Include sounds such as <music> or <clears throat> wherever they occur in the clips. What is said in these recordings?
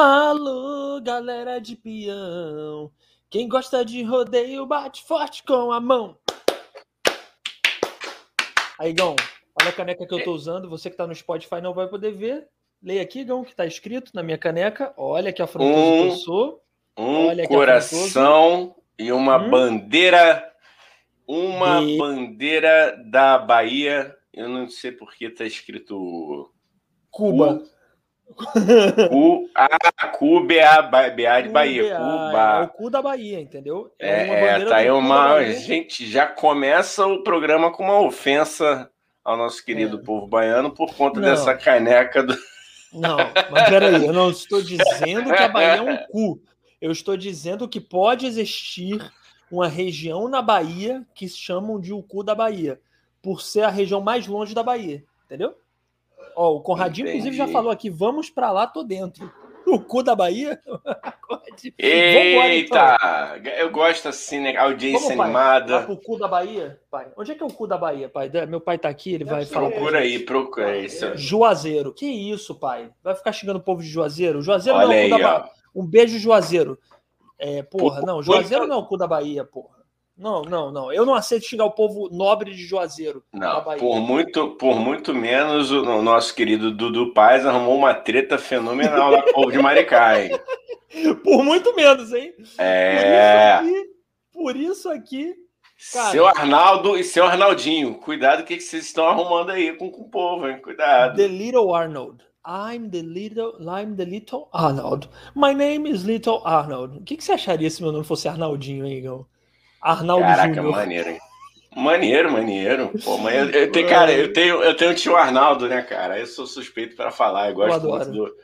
Alô, galera de peão. Quem gosta de rodeio, bate forte com a mão. Aí, Gão, olha a caneca que eu tô usando. Você que tá no Spotify não vai poder ver. Leia aqui, Gão, que tá escrito na minha caneca. Olha que afrontoso Um- que eu sou. Um Olha coração e uma Hum? bandeira. Uma E- bandeira da Bahia. Eu não sei por que tá escrito Cuba. <laughs> Cu. Ah, Cuba, BA de Bahia. Cuba, É o cu da Bahia, entendeu? É, é, tá aí cu uma. Gente, já começa o programa com uma ofensa ao nosso querido É. povo baiano por conta Não. dessa caneca do. Não, mas peraí, eu não <laughs> estou dizendo que a Bahia é um cu. Eu estou dizendo que pode existir uma região na Bahia que chamam de o cu da Bahia, por ser a região mais longe da Bahia, entendeu? Ó, o Conradinho, inclusive, já Entendi. falou aqui: vamos pra lá, tô dentro. <laughs> O cu da Bahia? <laughs> Vambora, então. Eita! Eu gosto assim, né? Audiência pai, animada. Pro cu da Bahia, pai. Onde é que é o cu da Bahia, pai? Meu pai tá aqui, ele vai falar. gente. aí, procura aí. seu- Juazeiro. Que isso, pai? Vai ficar xingando o povo de Juazeiro? Juazeiro Olha não é o aí, cu da ó. Bahia. Um beijo, Juazeiro. É, porra, não, Juazeiro não é o cu da Bahia, porra. Não, não, não. Eu não aceito xingar o povo nobre de Juazeiro. Não, por muito, por muito menos o, o nosso querido Dudu Paz arrumou uma treta fenomenal lá com o povo de Maricá, hein? <laughs> Por muito menos, hein? É. Por isso aqui, por isso aqui Cara. Seu Arnaldo e seu Arnaldinho, cuidado o que que vocês estão arrumando aí com, com o povo, hein? Cuidado. The Little Arnold. I'm the little, I'm the little Arnold. My name is Little Arnold. O que, que você acharia se meu nome fosse Arnaldinho, hein, Igão? Arnaldo Caraca, Júnior. maneiro, hein? Maneiro, maneiro. Pô, mas eu, eu tenho, cara, eu tenho, eu tenho o tio Arnaldo, né, cara? Eu sou suspeito pra falar. Eu gosto adoro. muito do,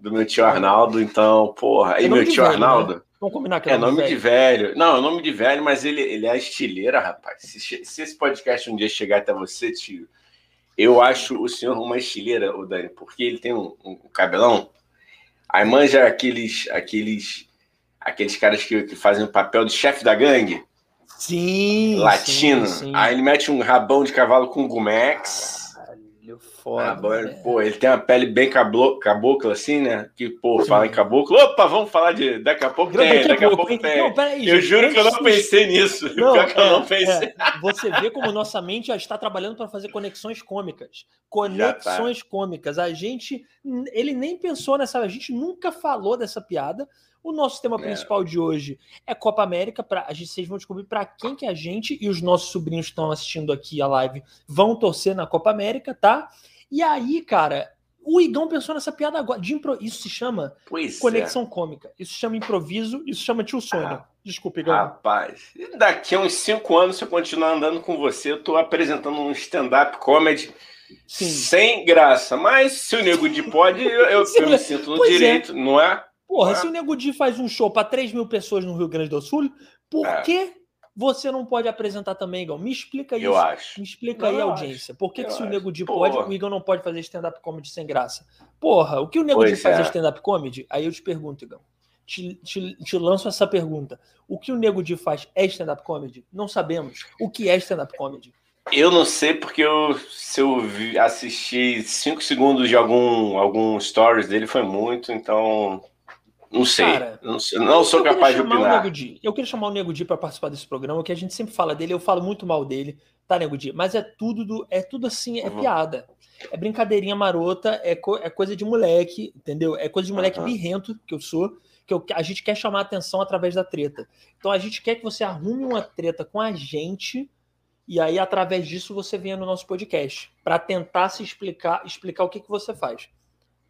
do meu tio Arnaldo, então, porra. É E nome meu tio velho, Arnaldo Vamos combinar que é nome velho. de velho. Não, é nome de velho, mas ele, ele é estileira, rapaz. Se, se esse podcast um dia chegar até você, tio, eu acho o senhor uma estileira, o Dani, porque ele tem um, um cabelão. Aí manja aqueles, aqueles, aqueles caras que, que fazem o papel de chefe da gangue Sim. latino. Sim, sim. Aí ele mete um rabão de cavalo com gumex. Caralho, foda. Rabão, né? pô, ele tem uma pele bem cablo, cabocla, assim, né? Que, pô, fala em caboclo. Opa, vamos falar de. Daqui a pouco tem, daqui a pouco tem. Não, peraí, Eu juro que eu não pensei nisso. Não, que eu é, não pensei. é. Você vê como nossa mente já está trabalhando para fazer conexões cômicas. Conexões cômicas. A gente, ele nem pensou nessa, a gente nunca falou dessa piada. O nosso tema É. principal de hoje é Copa América. Pra, a gente, vocês vão descobrir para quem que a gente e os nossos sobrinhos que estão assistindo aqui a live vão torcer na Copa América, tá? E aí, cara, o Igão pensou nessa piada agora. De impro... Isso se chama Pois conexão cômica. Isso se chama improviso. Isso se chama tio Sônia. Ah. Desculpa, é. Igão. Rapaz, daqui a uns cinco anos, se eu continuar andando com você, eu tô apresentando um stand-up comedy Sim. sem graça. Mas se o Nego de pode, eu, eu, eu me sinto no Pois é. direito, não é? Porra, Ah. se o Nego Di faz um show para 3 mil pessoas no Rio Grande do Sul, por É. que você não pode apresentar também, Igão? Me explica isso. Eu acho. Me explica Não, aí, audiência. Por que, que se o. Nego Di pode, o Igão não pode fazer stand-up comedy sem graça? Porra, o que o Nego Pois Di faz é. é stand-up comedy? Aí eu te pergunto, Igão. Te, te, te lanço essa pergunta. O que o Nego Di faz é stand-up comedy? Não sabemos. O que é stand-up comedy? Eu não sei porque eu, se eu vi- assisti cinco segundos de algum, algum stories dele foi muito, então não sei. Cara, não, sei- não sou capaz de chamar o opinar. Eu queria chamar o Nego Di para participar desse programa, que a gente sempre fala dele, eu falo muito mal dele, tá, Nego Di? Mas é tudo do, é tudo assim, é Uhum. piada. É brincadeirinha marota, é, co- é coisa de moleque, entendeu? É coisa de moleque Aham. birrento que eu sou, que eu- a gente quer chamar a atenção através da treta. Então a gente quer que você arrume uma treta com a gente e aí através disso você venha no nosso podcast para tentar se explicar, explicar o que que você faz.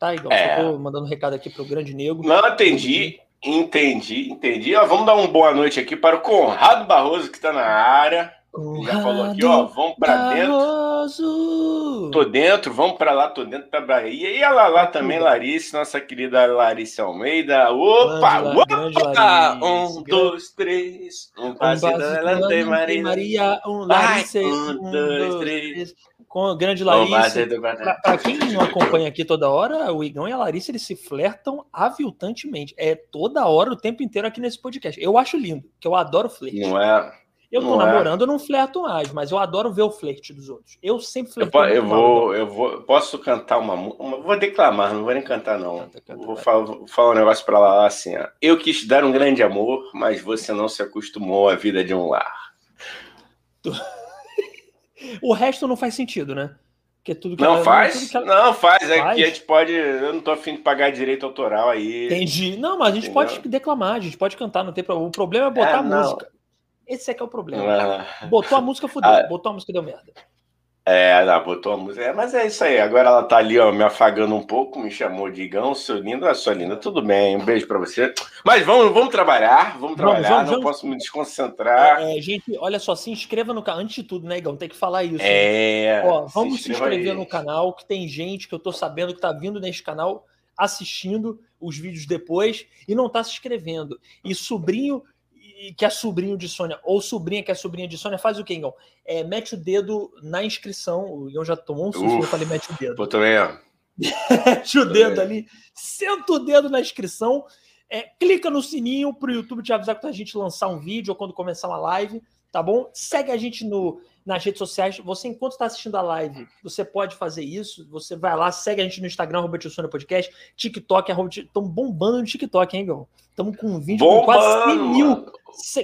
Tá, Igor? É. Mandando um recado aqui pro grande nego. Não, entendi. Entendi, entendi. Ó, vamos dar uma boa noite aqui para o Conrado Barroso, que está na área. Ele já falou aqui, ó, vamos para dentro. Tô dentro, vamos para lá, tô dentro da Bahia. E a Lalá também, Larissa, nossa querida Larissa Almeida. Opa, Grande, grande opa! Larissa. Um, dois, três. Um Um passe básico, adelante, Ana Maria. Maria, um Larissa, um, dois, três. Com a grande Larissa. pra quem não acompanha aqui toda hora, o Igão e a Larissa eles se flertam aviltantemente. É toda hora, o tempo inteiro aqui nesse podcast. Eu acho lindo, que eu adoro flerte. Não é? Eu tô Não é. namorando, eu não flerto mais, mas eu adoro ver o flerte dos outros. Eu sempre Eu, flertei. po- eu mal, vou, eu vou, posso cantar uma, uma vou declamar, não vou nem cantar não. Canta, canta, vou falar, falar um negócio pra lá assim, ó. Eu quis dar um grande amor, mas você não se acostumou à vida de um lar. <laughs> O resto não faz sentido, né? Porque tudo que Não ela- faz? tudo que ela- Não faz, é Faz? que a gente pode, eu não tô afim de pagar direito autoral aí. Entendi. Não, mas a gente Entendeu? pode declamar, a gente pode cantar, não tem problema. O problema é botar É, a não. música. Esse é que é o problema. Botou a música, fudeu. Ah. Botou a música, deu merda. É, não, botou a música. É, mas é isso aí. Agora ela tá ali, ó, me afagando um pouco, me chamou de Igão, seu lindo, ah, sua linda. Tudo bem, um beijo pra você. Mas vamos, vamos trabalhar, vamos trabalhar, vamos, não vamos. posso me desconcentrar. É, gente, olha só, se inscreva no canal. Antes de tudo, né, Igão? Tem que falar isso. É. Ó, vamos se, inscreva inscrever aí. no canal, que tem gente que eu tô sabendo que tá vindo nesse canal assistindo os vídeos depois e não tá se inscrevendo. E sobrinho e- que é sobrinho de Sônia, ou sobrinha que é sobrinha de Sônia, faz o quê, Igão? É, mete o dedo na inscrição. O Igão já tomou um susto eu falei mete o dedo. Pô, também, ó. mete o dedo É. ali, senta o dedo na inscrição, é, clica no sininho pro YouTube te avisar quando a gente lançar um vídeo ou quando começar uma live, tá bom? Segue a gente no, nas redes sociais. Você, enquanto está assistindo a live, você pode fazer isso. Você vai lá, segue a gente no Instagram, arroba Podcast, TikTok, arroba Estamos bombando no TikTok, hein, Igão? Estamos com um vídeo com quase 100 Bombando, mil.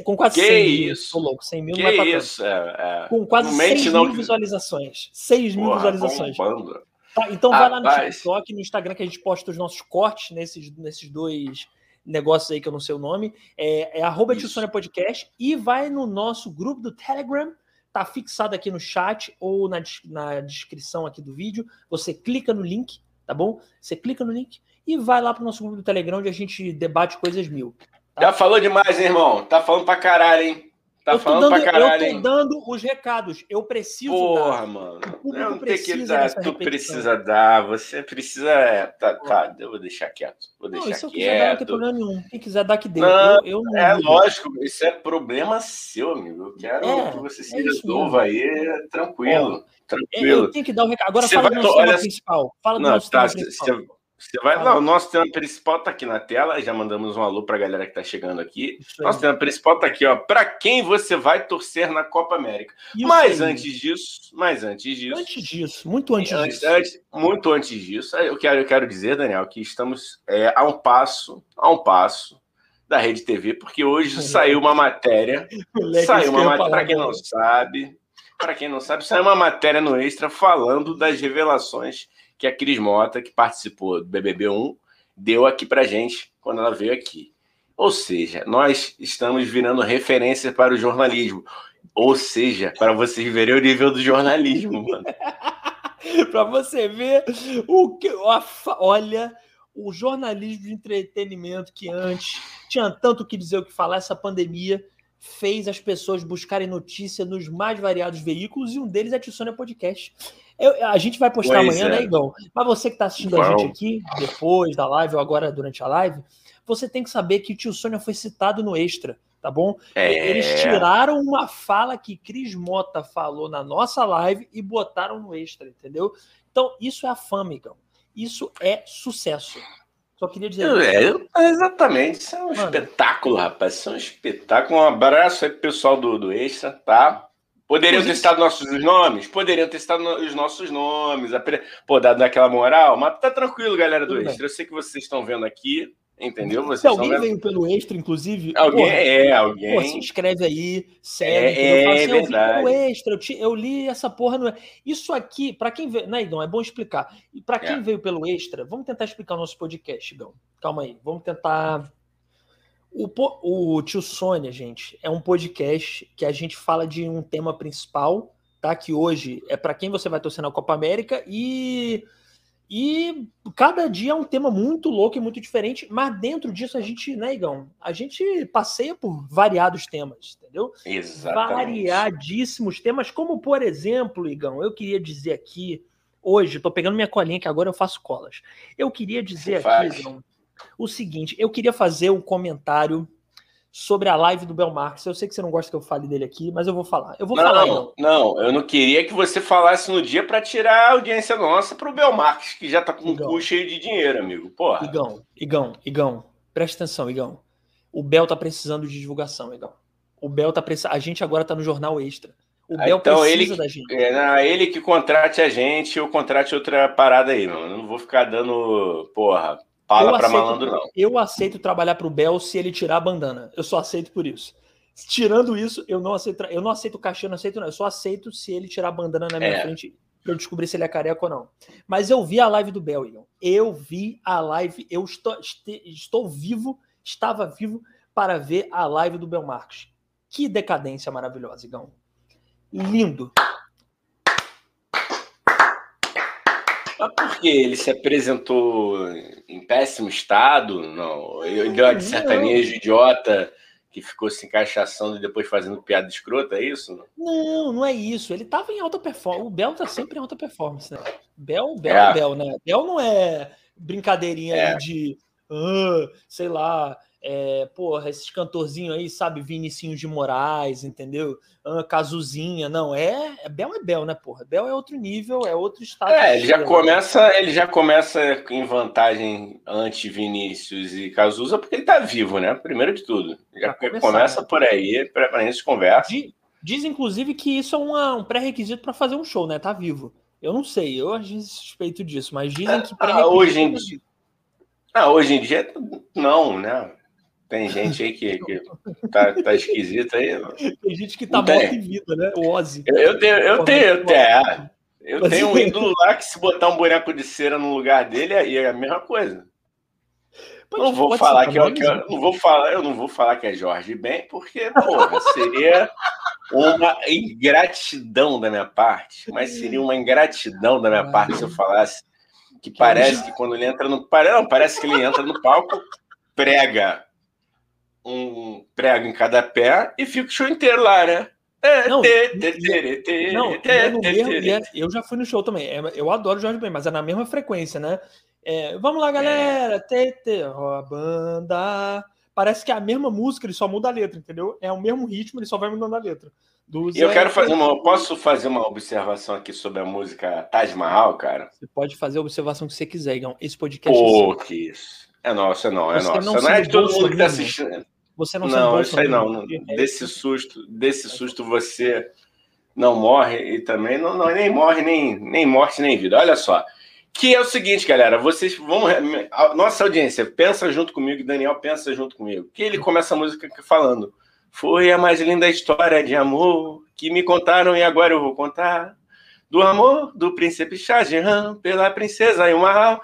Com quase Que 100 mil. isso? Tô louco, 100 mil não Que pra tanto. isso? É, é. Com quase Não mente 6 não mil visualizações. 6 mil Porra, visualizações. bombando. Tá, então vai lá no Rapaz. TikTok, no Instagram, que a gente posta os nossos cortes nesses, nesses dois negócios aí que eu não sei o nome. É, é arroba Podcast e vai no nosso grupo do Telegram. Tá fixado aqui no chat ou na, na descrição aqui do vídeo. Você clica no link, tá bom? Você clica no link e vai lá pro nosso grupo do Telegram onde a gente debate coisas mil. Já falou demais, hein, irmão? Tá falando pra caralho, hein? Tá eu, falando dando, pra caralho, eu tô hein? dando os recados. Eu preciso Porra, dar. mano. O público Não tem que dar, tu repetição. precisa dar, você precisa. é, Tá, tá, eu vou deixar quieto. Vou Não, deixar se eu quiser dar, não tem quieto. problema nenhum. Quem quiser dar que dê. Não, eu, eu não É lógico, isso é problema seu, amigo. Eu quero É, que você se é resolva aí tranquilo. É, Tranquilo. Eu tenho que dar o recado. Agora Você fala do nosso to- tema olha- principal. Fala do Não, nosso tá, tema principal. você, você vai. Não, o nosso tema principal tá aqui na tela. Já mandamos um alô pra galera que tá chegando aqui. Isso. Nosso tema principal tá aqui, ó. Pra quem você vai torcer na Copa América? Isso mas aí. antes disso, mas antes disso. Antes disso, muito antes, Antes, disso. antes- muito antes disso, eu quero, eu quero dizer, Daniel, que estamos é, a um passo, a um passo da Rede TV, porque hoje saiu uma matéria, <laughs> saiu uma matéria, para quem não sabe, para quem não sabe, saiu uma matéria no Extra falando das revelações que a Cris Mota, que participou do BBB 1, deu aqui pra gente quando ela veio aqui. Ou seja, nós estamos virando referência para o jornalismo. Ou seja, para vocês verem o nível do jornalismo, mano. <laughs> para você ver o que. Olha, o jornalismo de entretenimento que antes tinha tanto o que dizer o que falar, essa pandemia fez as pessoas buscarem notícia nos mais variados veículos e um deles é a Tissônia Podcast. Eu- a gente vai postar Pois amanhã, é. né, Igão? Mas você que está assistindo a Vamos. gente aqui, depois da live ou agora durante a live, você tem que saber que o Tio Sônia foi citado no Extra, tá bom? É, Eles tiraram uma fala que Cris Mota falou na nossa live e botaram no extra, entendeu? Então, isso é a fama, Igão. Isso é sucesso. Só queria dizer isso. É, exatamente. Isso é um Mano. espetáculo, rapaz. Isso é um espetáculo. Um abraço aí pro pessoal do, do Extra, tá? Poderiam ter citado nossos nomes? Poderiam ter citado os nossos nomes. Pô, dado aquela moral, mas tá tranquilo, galera do. Extra. Eu sei que vocês estão vendo aqui, entendeu? Se Vocês estão alguém vendo. veio pelo extra, inclusive, Alguém, porra, é, pô, alguém. se inscreve aí, segue, É, entendeu? Fala é assim, eu vi verdade. pelo extra, eu, ti- eu li essa porra no Isso aqui, pra quem veio. Né, Igão? É bom explicar. E pra quem É. veio pelo extra, vamos tentar explicar o nosso podcast, Igão. Calma aí, vamos tentar. O, o Tio Sônia, gente, é um podcast que a gente fala de um tema principal, tá? Que hoje é pra quem você vai torcer na Copa América e. E cada dia é um tema muito louco e muito diferente, mas dentro disso a gente, né, Igão? A gente passeia por variados temas, entendeu? Exatamente. Variadíssimos temas, como por exemplo, Igão, eu queria dizer aqui, hoje, tô pegando minha colinha que agora eu faço colas. Eu queria dizer Você aqui, faz. Igão, o seguinte: eu queria fazer um comentário sobre a live do Belmarx. Eu sei que você não gosta que eu fale dele aqui, mas eu vou falar. Eu vou falar, Igão. Não, não, eu não queria que você falasse no dia para tirar a audiência nossa pro Belmarques, que já tá com o Legal. cu cheio de dinheiro, amigo. Porra. Igão, Igão, Igão, presta atenção, Igão. O Bel tá precisando de divulgação, Igão. O Bel tá precisando. A gente agora tá no jornal extra. O Bel então, precisa ele, da gente. É, ele que contrate a gente, eu contrate outra parada aí, mano. Eu não vou ficar dando, porra, fala pra malandro, não. Eu aceito trabalhar pro Bel se ele tirar a bandana. Eu só aceito por isso. Tirando isso, eu não aceito. Eu não aceito cachê, eu não aceito, não. Eu só aceito se ele tirar a bandana na minha é. frente pra eu descobrir se ele é careca ou não. Mas eu vi a live do Bel, Igor. Eu vi a live, eu estou, estou vivo, estava vivo para ver a live do Bel Marcos. Que decadência maravilhosa, Igão. Lindo. Mas por que ele se apresentou em péssimo estado? Não, ele deu de sertanejo idiota que ficou se encaixaçando e depois fazendo piada escrota, é isso? Não, não é isso. Ele tava em alta performance. O Bel tá sempre em alta performance, né? Bel, Bel, é. Bel, né? Bel não é brincadeirinha é. de, uh, sei lá, é, porra, esses cantorzinhos aí, sabe, Vinicinho de Moraes, entendeu? Ah, Cazuzinha, não, é, é Bel é Bel, né, porra? Bel é outro nível, é outro estado. É, ele já começa, ele já começa em vantagem anti Vinícius e Cazuza porque ele tá vivo, né? Primeiro de tudo. Já começa né? por aí, para gente conversa. Diz, diz, inclusive que isso é uma, um pré-requisito para fazer um show, né? Tá vivo. Eu não sei, eu a gente suspeito disso, mas dizem que ah, hoje em dia, ah, hoje em dia não, né? Tem gente aí que, que <laughs> tá, tá esquisita aí. Tem gente que tá morta em vida, né? O Ozzy. Eu, eu tenho, eu tenho, eu tenho, é, eu tenho um <laughs> ídolo lá que se botar um boneco de cera no lugar dele, aí é a mesma coisa. Pode, não vou falar que, eu, que eu, não vou falar, eu não vou falar que é Jorge Ben, porque porra, seria uma ingratidão da minha parte, mas seria uma ingratidão da minha parte se eu falasse que parece que quando ele entra no não, parece que ele entra no palco, prega um prego em cada pé e fica o show inteiro lá, né? Não, eu já fui no show também. É, eu adoro Jorge Ben, mas é na mesma frequência, né? É, vamos lá, galera. TT, ó, banda. Parece que é a mesma música, ele só muda a letra, entendeu? É o mesmo ritmo, ele só vai mudando a letra. e eu quero fazer uma. Posso fazer uma observação aqui sobre a música Taj Mahal, cara? Você pode fazer a observação que você quiser, Igão. Esse podcast. Pô, é que isso. É nosso, é não, é nosso. Não, não é de todo mundo que tá assistindo. Você não Não, isso aí não. Desse susto, desse susto você não morre e também não, não nem morre, nem, nem morte, nem vida. Olha só. Que é o seguinte, galera, vocês vão. Nossa audiência, pensa junto comigo, Daniel pensa junto comigo. Que ele começa a música falando. Foi a mais linda história de amor que me contaram e agora eu vou contar. Do amor do príncipe Shah Jahan pela princesa Ilmar.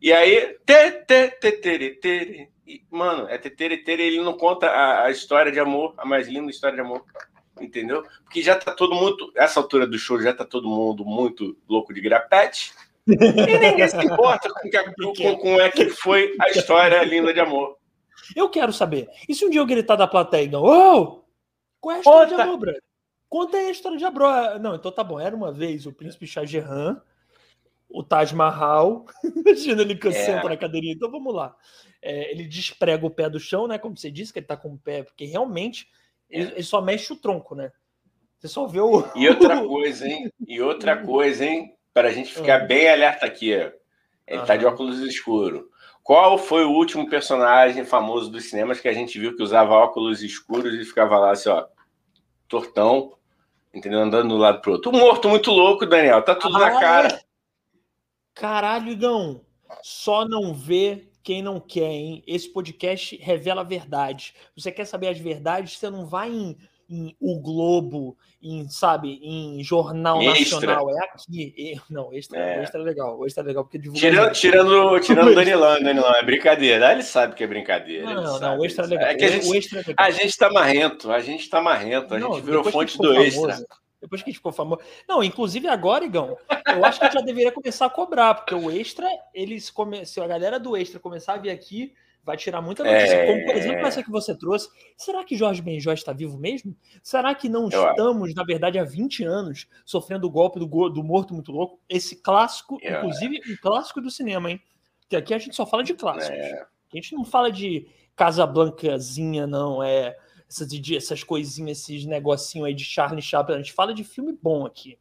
E aí, te, te, te, te, te, e, mano, é tetere, ele não conta a, a, história de amor, a mais linda história de amor. Entendeu? Porque já tá todo mundo, essa altura do show, já tá todo mundo muito louco de grapete. E ninguém se importa com, que, <laughs> com, com é que foi a história linda de amor. Eu quero saber. E se um dia eu gritar da plateia e não, oh, qual é a história de amor, brother? Conta aí a história de amor. Não, então tá bom. Era uma vez o príncipe Shah Jahan, o Taj Mahal. <laughs> Imagina ele é. senta na cadeirinha. Então vamos lá é, ele desprega o pé do chão, né? Como você disse, que ele tá com o pé, porque realmente ele, é. ele só mexe o tronco, né? Você só vê o. E outra <laughs> coisa, hein? E outra coisa, hein? Para a gente ficar uhum. bem alerta aqui. Ele uhum. tá de óculos escuro. Qual foi o último personagem famoso dos cinemas que a gente viu que usava óculos escuros e ficava lá assim, ó, tortão, entendeu? Andando de um lado pro outro. Morto muito louco, Daniel. Tá tudo ah, na cara. Caralho, Igão. Só não vê quem não quer, hein? Esse podcast revela a verdade. Você quer saber as verdades? Você não vai em, em O Globo, em, sabe, em Jornal extra. Nacional. É aqui. Não, extra é, extra é legal. Extra é legal porque divulga. Tirando, tirando, <laughs> tirando o Danilão, Danilão, é brincadeira. Ele sabe que é brincadeira. Não, não, não, o extra é legal. É que a gente, é a gente tá marrento, a gente tá marrento. A não, gente virou fonte do famoso, extra. Depois que a gente ficou famoso. Não, inclusive agora, Igão, eu acho que já deveria começar a cobrar, porque o Extra, eles come... se a galera do Extra começar a vir aqui, vai tirar muita notícia. É... Como, por exemplo, essa que você trouxe. Será que Jorge Benjó está vivo mesmo? Será que não eu estamos, acho. na verdade, há 20 anos sofrendo o golpe do, do morto muito louco? Esse clássico, eu inclusive, acho. um clássico do cinema, hein? Porque aqui a gente só fala de clássicos. É... A gente não fala de Casa Blancazinha, não. É essas, essas coisinhas, esses negocinhos aí de Charlie Chaplin. A gente fala de filme bom aqui.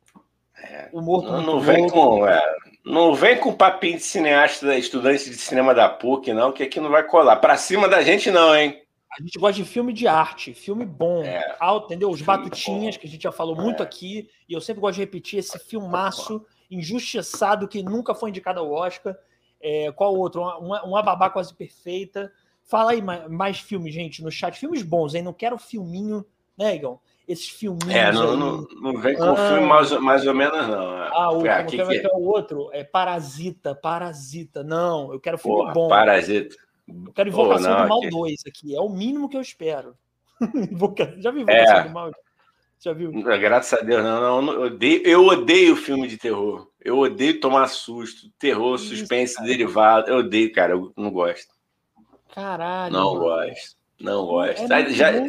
É, o morto não, não vem com é, não vem com papinho de cineasta, estudante de cinema da PUC, não, que aqui não vai colar. Para cima da gente, não, hein? A gente gosta de filme de arte, filme bom, é, entendeu? Os Batutinhas, bom. que a gente já falou muito é. aqui, e eu sempre gosto de repetir esse filmaço injustiçado que nunca foi indicado ao Oscar. É, qual outro? Uma, uma babá quase perfeita. Fala aí mais, mais filmes, gente, no chat. Filmes bons, hein? Não quero filminho, né, Igão? Esses filminhos. É, não, não, não, vem com ah, filme mais, mais ou menos, não. Ah, o, ah, que, que é? o outro? É Parasita, Parasita. Não, eu quero filme Porra, bom. Parasita. Eu quero Invocação oh, não, do Mal aqui... 2 aqui. É o mínimo que eu espero. <laughs> Já vi Invocação é. do Mal? Já viu? Graças a Deus, não, não, eu, odeio, eu odeio filme de terror. Eu odeio tomar susto, terror, Isso, suspense, cara. derivado. Eu odeio, cara, eu não gosto. Caralho. Não gosto. Não gosto. É já, bom,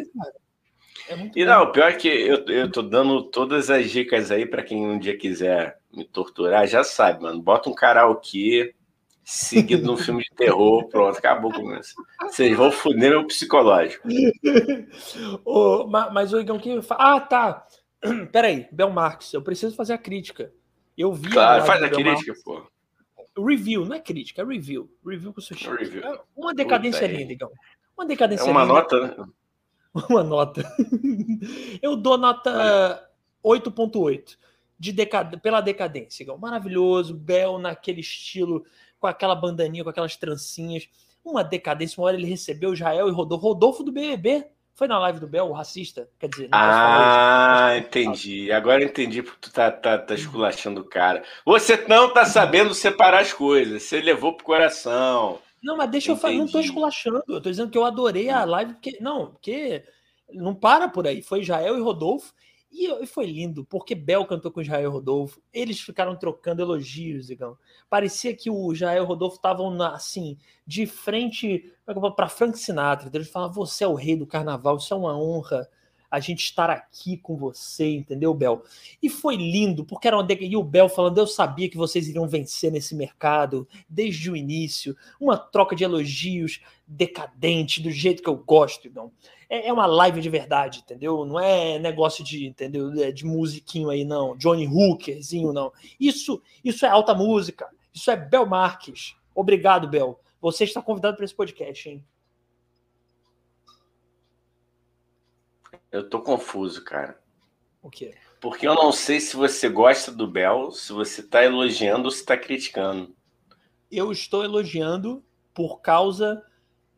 é e não, o pior é que eu, eu tô dando todas as dicas aí para quem um dia quiser me torturar, já sabe, mano. Bota um karaokê, seguido no filme de terror, pronto, acabou com isso. Vocês vão foder meu psicológico. <laughs> oh, mas o Igão que Ah, tá. <clears throat> Peraí, Bel Marx, eu preciso fazer a crítica. Eu vi. Claro, faz a crítica, pô. Review, não é crítica, é review. Review com o sushi. Review. É uma decadência linda, Igão. Uma decadência é uma linda. nota, né? <laughs> Uma nota. eu dou nota 8.8 de decad... pela decadência, Igão. Maravilhoso, Bel naquele estilo com aquela bandaninha, com aquelas trancinhas. Uma decadência. Uma hora ele recebeu Israel e Rodolfo. Rodolfo do BBB. Foi na live do Bel, o racista? Quer dizer, Ah, entendi. Agora entendi porque tu tá, tá, tá esculachando o cara. Você não tá sabendo separar as coisas. Você levou pro coração. Não, mas deixa entendi. eu falar. Não tô esculachando. Eu tô dizendo que eu adorei a hum. live. Porque, não, porque não para por aí. Foi Israel e Rodolfo. E foi lindo, porque Bel cantou com Israel Rodolfo. Eles ficaram trocando elogios, Igão. Parecia que o Israel Rodolfo estavam assim, de frente é para Frank Sinatra. Eles falavam: Você é o rei do carnaval, isso é uma honra a gente estar aqui com você, entendeu, Bel? E foi lindo, porque era uma e o Bel falando, eu sabia que vocês iriam vencer nesse mercado desde o início, uma troca de elogios decadente, do jeito que eu gosto, então é, é, uma live de verdade, entendeu? Não é negócio de, entendeu? É de musiquinho aí, não. Johnny Hookerzinho, não. Isso, isso é alta música. Isso é Bel Marques. Obrigado, Bel. Você está convidado para esse podcast, hein? Eu tô confuso, cara. O quê? Porque eu não sei se você gosta do Bel, se você está elogiando ou se está criticando. Eu estou elogiando por causa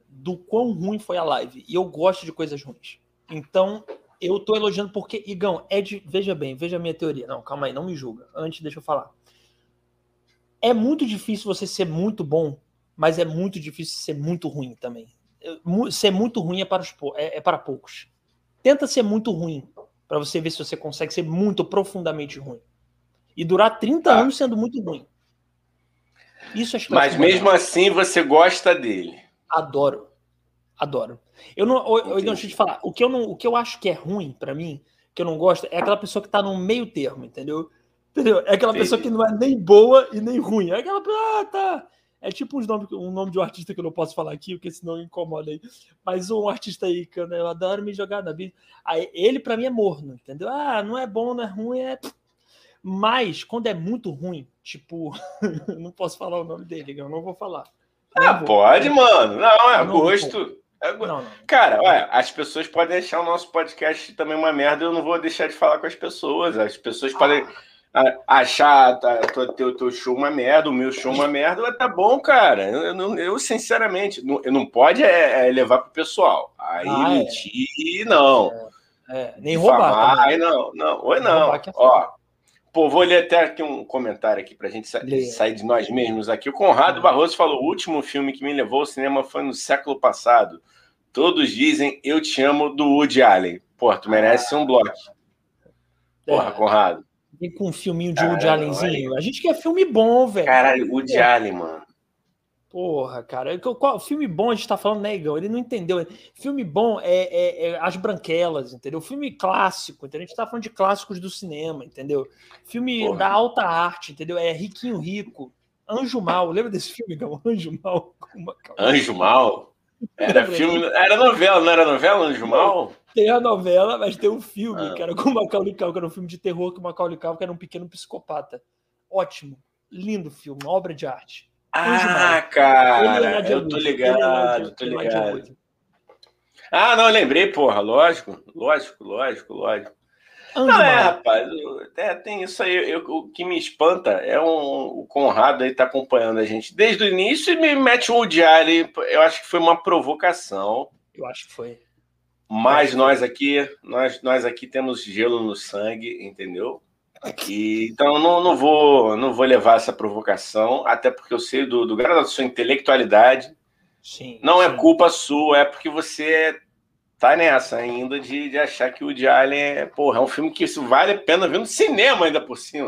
do quão ruim foi a live. E eu gosto de coisas ruins. Então, eu tô elogiando porque, Igão, é de. Veja bem, veja a minha teoria. Não, calma aí, não me julga. Antes, deixa eu falar. É muito difícil você ser muito bom, mas é muito difícil ser muito ruim também. Ser muito ruim é para, os, é, é para poucos. Tenta ser muito ruim, para você ver se você consegue ser muito profundamente ruim. E durar 30 ah. anos sendo muito ruim. Isso é Mas mesmo assim você gosta dele. Adoro. Adoro. Eu não, eu, eu, deixa eu te falar. O que eu, não, o que eu acho que é ruim para mim, que eu não gosto, é aquela pessoa que tá no meio termo, entendeu? Entendeu? É aquela Entendi. pessoa que não é nem boa e nem ruim. É aquela ah, tá. É tipo um nome, um nome de um artista que eu não posso falar aqui, porque senão incomoda aí. Mas um artista aí que eu, né, adoro me jogar na vida. Aí, ele, para mim, é morno, entendeu? Ah, não é bom, não é ruim, é. Mas quando é muito ruim, tipo, <laughs> não posso falar o nome dele, eu não vou falar. Ah, pode, mano. Não, é gosto. É... Não, não. Cara, olha, as pessoas podem deixar o nosso podcast também uma merda. Eu não vou deixar de falar com as pessoas. As pessoas ah. podem achar tá, teu, teu show uma merda, o meu show uma merda. Tá bom, cara. Eu, eu, eu sinceramente, não, eu não pode é, é levar pro pessoal. Aí ah, é. mentir, é. não. É, nem roubar. Aí não, não. Oi, não. É Ó, Pô, vou ler até aqui um comentário aqui para a gente sa sair de nós mesmos aqui. O Conrado Barroso falou: o último filme que me levou ao cinema foi no século passado. Todos dizem Eu Te Amo do Woody Allen. Pô, tu merece um bloco. Porra, é. Conrado. Com um filminho de Woody Allenzinho. A gente quer filme bom, velho. Caralho, Woody é. Allen, mano. Porra, cara. Qual, filme bom a gente tá falando, né, Igão? Ele não entendeu. Filme bom é, é, é, As Branquelas, entendeu? Filme clássico, entendeu? A gente tá falando de clássicos do cinema, entendeu? Filme Porra. da alta arte, entendeu? É Riquinho Rico. Anjo Mal. Lembra desse filme, Igão? <laughs> Anjo Mal. Anjo Mal? Era filme. Era novela, não era novela, Anjo Mal? Tem a novela, mas tem um filme, ah. que era com o Macaulay Culkin, que era um filme de terror que o Macaulay Culkin era um pequeno psicopata. Ótimo. Lindo filme, obra de arte. Ah, cara, eu tô ligado, tô ligado. Ah, não, lembrei, porra, lógico, lógico, lógico, lógico. Não, é, rapaz, é, tem isso aí. Eu, o que me espanta é um, o Conrado aí tá acompanhando a gente desde o início e me mete o Woody Allen. Eu acho que foi uma provocação. Eu acho que foi. Mas nós aqui, nós, nós aqui temos gelo no sangue, entendeu? E, então não, não vou não vou levar essa provocação, até porque eu sei do, do grau da sua intelectualidade. Sim, não é sim. é culpa sua, é porque você tá nessa ainda de, de achar que o Woody Allen é, porra, é um filme que isso vale a pena ver no cinema ainda por cima.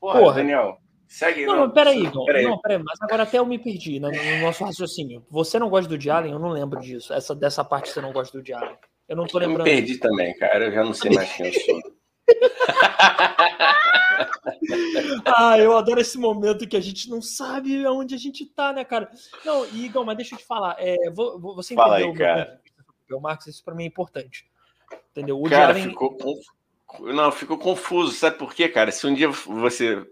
Porra, porra. Daniel. Segue, não, não, peraí, Igor. Peraí. Não, peraí, mas agora até eu me perdi no, no nosso raciocínio. Você não gosta do Allen? Eu não lembro disso. Essa, dessa parte você não gosta do Allen. Eu não tô lembrando. Eu me perdi também, cara. Eu já não sei mais quem eu sou. <laughs> ah, eu adoro esse momento que a gente não sabe aonde a gente tá, né, cara? Não, Igor, mas deixa eu te falar. É, você entendeu Fala aí, cara. o Marcos, isso para mim é importante. Entendeu? O cara, Allen... ficou Não, ficou confuso. Sabe por quê, cara? Se um dia você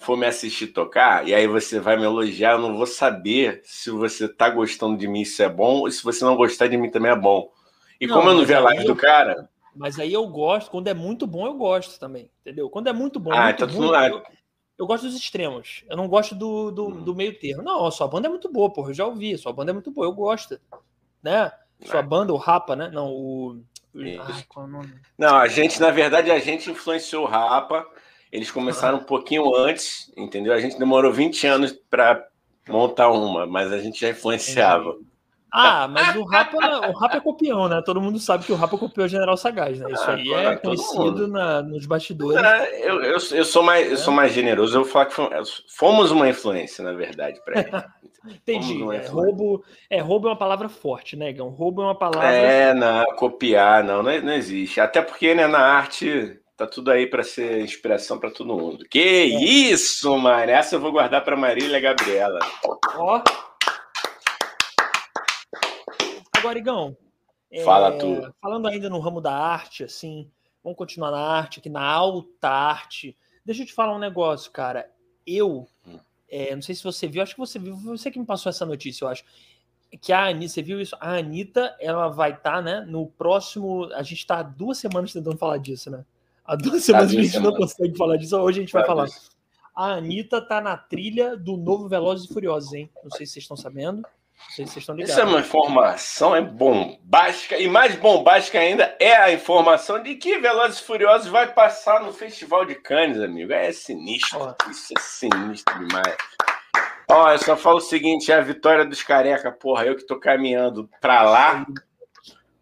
for me assistir tocar, e aí você vai me elogiar, eu não vou saber se você tá gostando de mim, isso é bom, ou se você não gostar de mim também é bom. E não, como eu não vi a live eu... do cara. Mas aí eu gosto, quando é muito bom, eu gosto também, entendeu? Quando é muito bom, ah, muito então ruim, eu, eu, gosto dos extremos. Eu não gosto do, do, hum. do, meio termo. Não, a sua banda é muito boa, porra. Eu já ouvi, a sua banda é muito boa, eu gosto. Né? Sua é. banda, o Rapa, né? Não, o. Ai, é não, a gente, na verdade, a gente influenciou o Rapa. Eles começaram um pouquinho antes, entendeu? A gente demorou 20 anos para montar uma, mas a gente já influenciava. Entendi. Ah, mas o Rapa, o Rapa é copião, né? Todo mundo sabe que o Rapa copiou o General Sagaz, né? Isso ah, aí é conhecido na, nos bastidores. É, eu, eu, eu, sou mais, eu sou mais generoso, eu vou falar que fomos uma influência, na verdade, para ele. <laughs> Entendi. É, roubo, é, roubo é uma palavra forte, né, Gão? Roubo é uma palavra. É, não, copiar, não, não, não existe. Até porque, né, na arte tá tudo aí para ser inspiração para todo mundo. Que é. isso, mano! Essa eu vou guardar para Marília e Gabriela. Ó. Agora, Igão. Fala é, tu. Falando ainda no ramo da arte, assim, vamos continuar na arte, aqui na alta arte. Deixa eu te falar um negócio, cara. Eu, hum. é, não sei se você viu, acho que você viu, você que me passou essa notícia, eu acho. Que a Anitta, você viu isso? A Anitta, ela vai estar, tá, né, no próximo. A gente está duas semanas tentando falar disso, né? Há duas semanas a gente não consegue falar disso, hoje a gente vai falar. A Anitta tá na trilha do novo Velozes e Furiosos, hein? Não sei se vocês estão sabendo. Não sei se vocês estão ligados. Isso é uma informação é bombástica, e mais bombástica ainda é a informação de que Velozes e Furiosos vai passar no Festival de Cannes, amigo. É sinistro. Isso é sinistro demais. Ó, eu só falo o seguinte: é a vitória dos careca, porra. Eu que tô caminhando pra lá,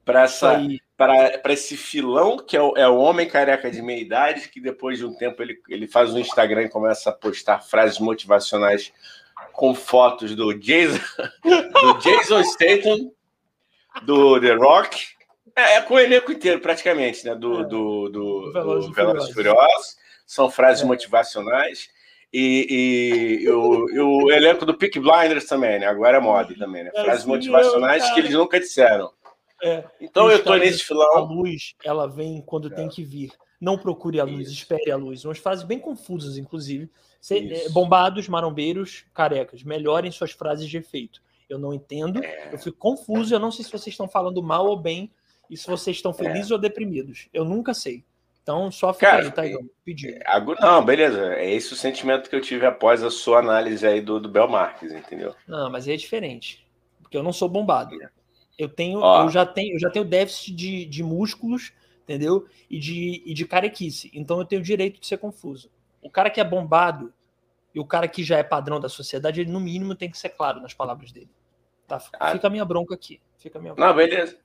pra essa para esse filão, que é o, é o, homem careca de meia idade, que depois de um tempo ele, ele faz um Instagram e começa a postar frases motivacionais com fotos do Jason, <laughs> do Jason Statham, do The Rock, é, é, com o elenco inteiro, praticamente, né? Do, é. do, do, Velozes, Furiosos. São frases é. motivacionais. E, e, o, o, elenco do Peak Blinders também, né? Agora é moda também, né? Frases motivacionais que eles nunca disseram. É, então eu tô nesse filão. A luz, ela vem quando é. tem que vir. Não procure a luz, Isso. espere a luz. Umas frases bem confusas, inclusive. É, bombados, marombeiros, carecas, melhorem suas frases de efeito. Eu não entendo, é. eu fico confuso, eu não sei se vocês estão falando mal ou bem, e se vocês estão felizes é. ou deprimidos. Eu nunca sei. Então, só fica Cara, aí, tá, Igor? Pedir. Não, beleza. É esse o sentimento que eu tive após a sua análise aí do, do Bel Marques, entendeu? Não, mas é diferente. Porque eu não sou bombado. É. Eu tenho, Ó, eu já tenho, eu já tenho déficit de, de músculos, entendeu? E de, e de carequice. Então eu tenho o direito de ser confuso. O cara que é bombado e o cara que já é padrão da sociedade, ele no mínimo tem que ser claro nas palavras dele. Tá? Ah. Fica a minha bronca aqui. Fica minha bronca. Não, beleza.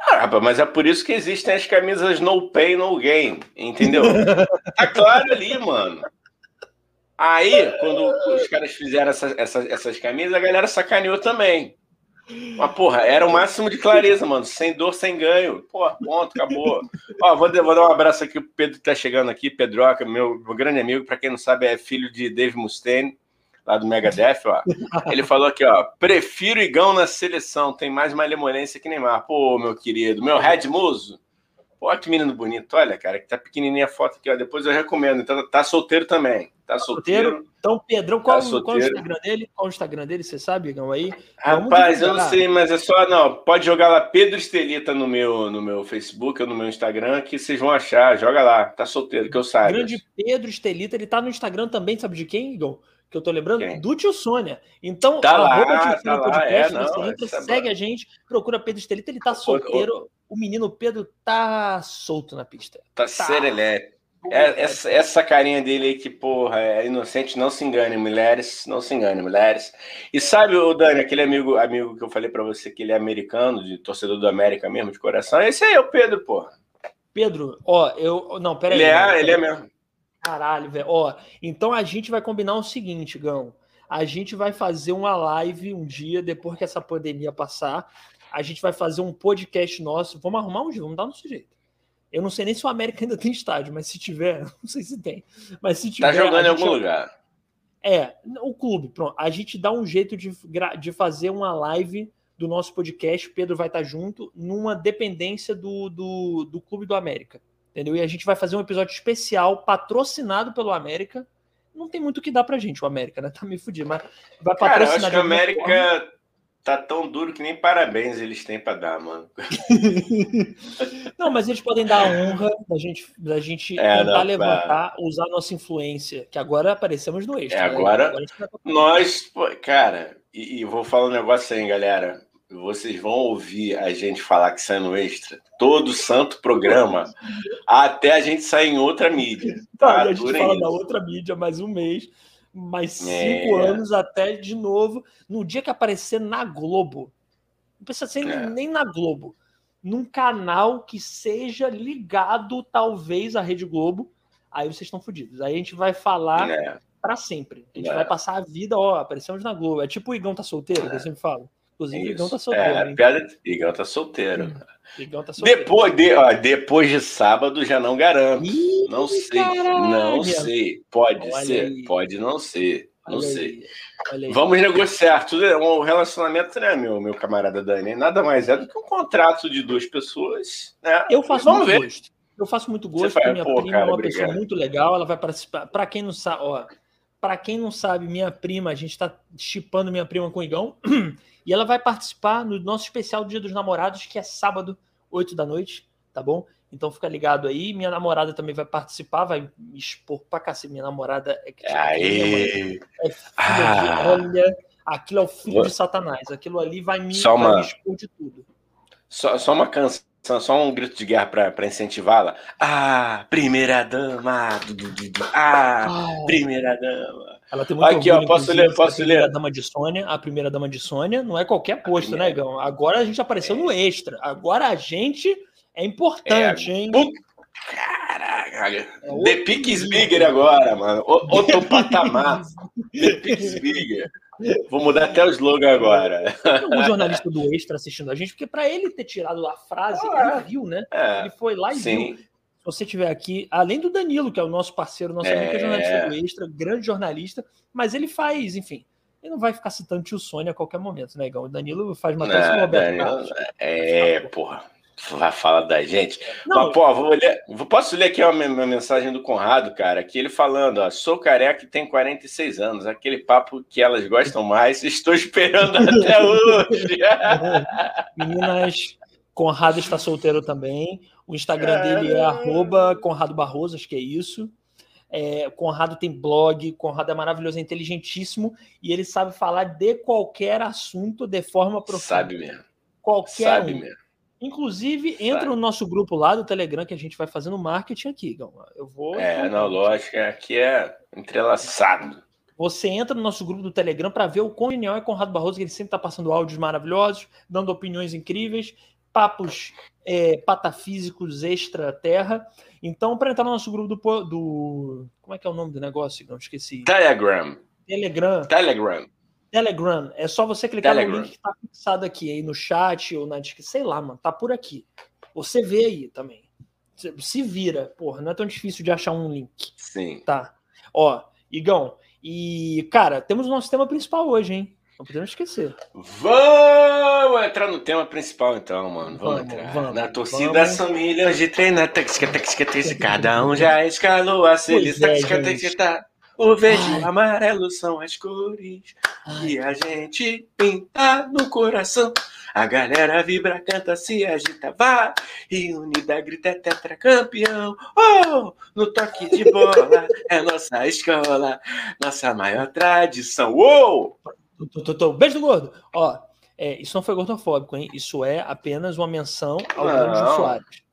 Ah, mas é por isso que existem as camisas no pain, no gain, entendeu? <laughs> tá claro ali, mano. Aí, quando os caras fizeram essa, essa, essas camisas, a galera sacaneou também. Mas, porra, era o máximo de clareza, mano. Sem dor, sem ganho. Porra, ponto, acabou. Ó, vou, vou dar um abraço aqui pro Pedro tá chegando aqui. Pedroca, meu, meu grande amigo. Para quem não sabe, é filho de Dave Mustaine, lá do Megadeth, ó. Ele falou aqui, ó. Prefiro Igão na seleção. Tem mais malemolência que Neymar. Pô, meu querido. Meu Red Muso. Pô, que menino bonito. Olha, cara, que tá pequenininha a foto aqui, ó. Depois eu recomendo. Então, tá solteiro também. Tá, tá solteiro. solteiro. Então, Pedrão, qual, tá qual o Instagram dele? Qual o Instagram dele? Você sabe, Igão, aí? Rapaz, eu não sei, mas é só. Não, pode jogar lá Pedro Estelita no meu, no meu Facebook ou no meu Instagram, que vocês vão achar. Joga lá. Tá solteiro, que eu saiba. Grande Pedro Estelita, ele tá no Instagram também, sabe de quem, Igão? Que eu tô lembrando, Quem? do tio Sônia. Então, tá lá, tio tá podcast, lá, é, não, entra, é segue é a gente, procura Pedro Estelita, ele tá solteiro. O, o menino Pedro tá solto na pista. Tá, tá. serelepe. É, essa, essa, carinha dele aí que, porra, é inocente, não se engane, mulheres, não se engane, mulheres. E sabe, o Dani, aquele amigo, amigo que eu falei para você que ele é americano, de torcedor do América mesmo, de coração, esse aí é o Pedro, porra. Pedro, ó, eu. Não, peraí. Ele é, ele é mesmo. Caralho, velho. Ó, então a gente vai combinar o seguinte, Gão. A gente vai fazer uma live um dia, depois que essa pandemia passar. A gente vai fazer um podcast nosso. Vamos arrumar um dia, vamos dar um jeito. Eu não sei nem se o América ainda tem estádio, mas se tiver, <laughs> não sei se tem. Mas se tiver. Tá jogando em algum lugar. É, o clube, pronto. A gente dá um jeito de, de fazer uma live do nosso podcast. O Pedro vai estar junto, numa dependência do, do, do Clube do América entendeu? E a gente vai fazer um episódio especial patrocinado pelo América. Não tem muito o que dar pra gente, o América, né? <laughs> Tá me fudindo, mas vai patrocinar. Cara, eu acho que o América tá tão duro que nem parabéns eles têm para dar, mano. <laughs> não, mas eles podem dar a honra da gente, da gente é, tentar não, levantar, pra... usar nossa influência, que agora aparecemos no extra. É, agora, né? agora nós, cara, e, e, vou falar um negócio aí, galera vocês vão ouvir a gente falar que sai no extra todo santo programa até a gente sair em outra mídia. Tá, a gente fala isso. da outra mídia mais um mês, mais cinco é. anos até de novo, no dia que aparecer na Globo. Não precisa ser é. nem na Globo. Num canal que seja ligado, talvez, à Rede Globo. Aí vocês estão fodidos. Aí a gente vai falar é. para sempre. A gente é. vai passar a vida, ó, aparecemos na Globo. É tipo o Igão tá solteiro, que eu sempre falo. Inclusive, Igão tá solteiro. É, piada... Igão tá solteiro. Hum, Igão tá solteiro. Depois de, ó, depois de sábado já não garanto. Ih, não sei. Caralho. Não sei. Pode Olha ser. Aí. Pode não ser. Não sei. Vamos negociar. Tudo é um relacionamento, né, meu, meu camarada Dani? Nada mais é do que um contrato de duas pessoas. Né? Eu faço Vamos muito ver. gosto. Eu faço muito gosto, porque minha prima cara, é uma obrigado. pessoa muito legal. Ela vai participar. Para quem não sabe, ó. Para quem não sabe, minha prima, a gente está chipando minha prima com o Igão. <clears throat> E ela vai participar no nosso especial Dia dos Namorados, que é sábado, 8 da noite, tá bom? Então fica ligado aí. Minha namorada também vai participar, vai me expor pra cacete. Minha namorada é que Aê. é ah. de, olha, aquilo é o filho de Satanás. Aquilo ali vai me, só uma, vai me expor de tudo. Só, só uma canção, só um grito de guerra para incentivá-la. Ah, primeira dama! Ah, ah, primeira dama! Ela tem muito Aqui, ó, posso ler, posso ler. A dama de Sônia, a primeira dama de Sônia, não é qualquer posto, né, Gão? Agora a gente apareceu é. no extra. Agora a gente é importante, é. hein? Caraca, é The Pix Bigger agora, mano. Outro <laughs> patamar. The Pix Bigger. Vou mudar até o slogan agora. Um jornalista do Extra assistindo a gente, porque para ele ter tirado a frase, ah, ele viu, né? É, ele foi lá e sim. viu você tiver aqui, além do Danilo, que é o nosso parceiro, nosso é... amigo, que é jornalista do Extra, grande jornalista, mas ele faz, enfim, ele não vai ficar citando tio Sônia a qualquer momento, né, Igão? O Danilo faz matéria sobre o Roberto Danilo, É, porra. Vai falar da gente. Não, Mas, pô, vou ler, posso ler aqui uma, uma, mensagem do Conrado, cara, que ele falando, ó, sou careca e tenho 46 anos, aquele papo que elas gostam mais, estou esperando <laughs> até hoje. <laughs> Meninas, Conrado está solteiro também. O Instagram dele é arroba Conrado Barroso, acho que é isso. É, Conrado tem blog, Conrado é maravilhoso, é inteligentíssimo e ele sabe falar de qualquer assunto de forma profunda. Sabe mesmo. Qualquer sabe um. mesmo. Inclusive, sabe. entra no nosso grupo lá do Telegram que a gente vai fazendo marketing aqui, Eu vou. É, não, lógico, aqui é entrelaçado. Você entra no nosso grupo do Telegram para ver o quão genial é Conrado Barroso, que ele sempre está passando áudios maravilhosos, dando opiniões incríveis papos é, patafísicos extra-terra. Então, para entrar no nosso grupo do, do, Como é que é o nome do negócio? Não esqueci. Telegram. Telegram. Telegram. Telegram. É só você clicar Telegram. no link que está fixado aqui aí no chat ou na. Sei lá, mano. Tá por aqui. Você vê aí também. Se vira. Porra, não é tão difícil de achar um link. Sim. Tá. Ó, Igão. E, cara, temos o nosso tema principal hoje, hein? Não podemos esquecer. Vamos entrar no tema principal, então, mano. Vamos, Vamos, entrar. vamos, Na torcida vamos. são milhões de treinar. Cada um já escalou a seleção. Pois é. O verde e o amarelo são as cores Ai, que a gente pinta no coração. A galera vibra, canta, se agita, vai. E unida grita é tetracampeão. Oh, no toque de bola <laughs> é nossa escola, nossa maior tradição. Uou! tô, tô, tô. Beijo do gordo. Ó, é, isso não foi gordofóbico, hein? Isso é apenas uma menção ao Jô Soares.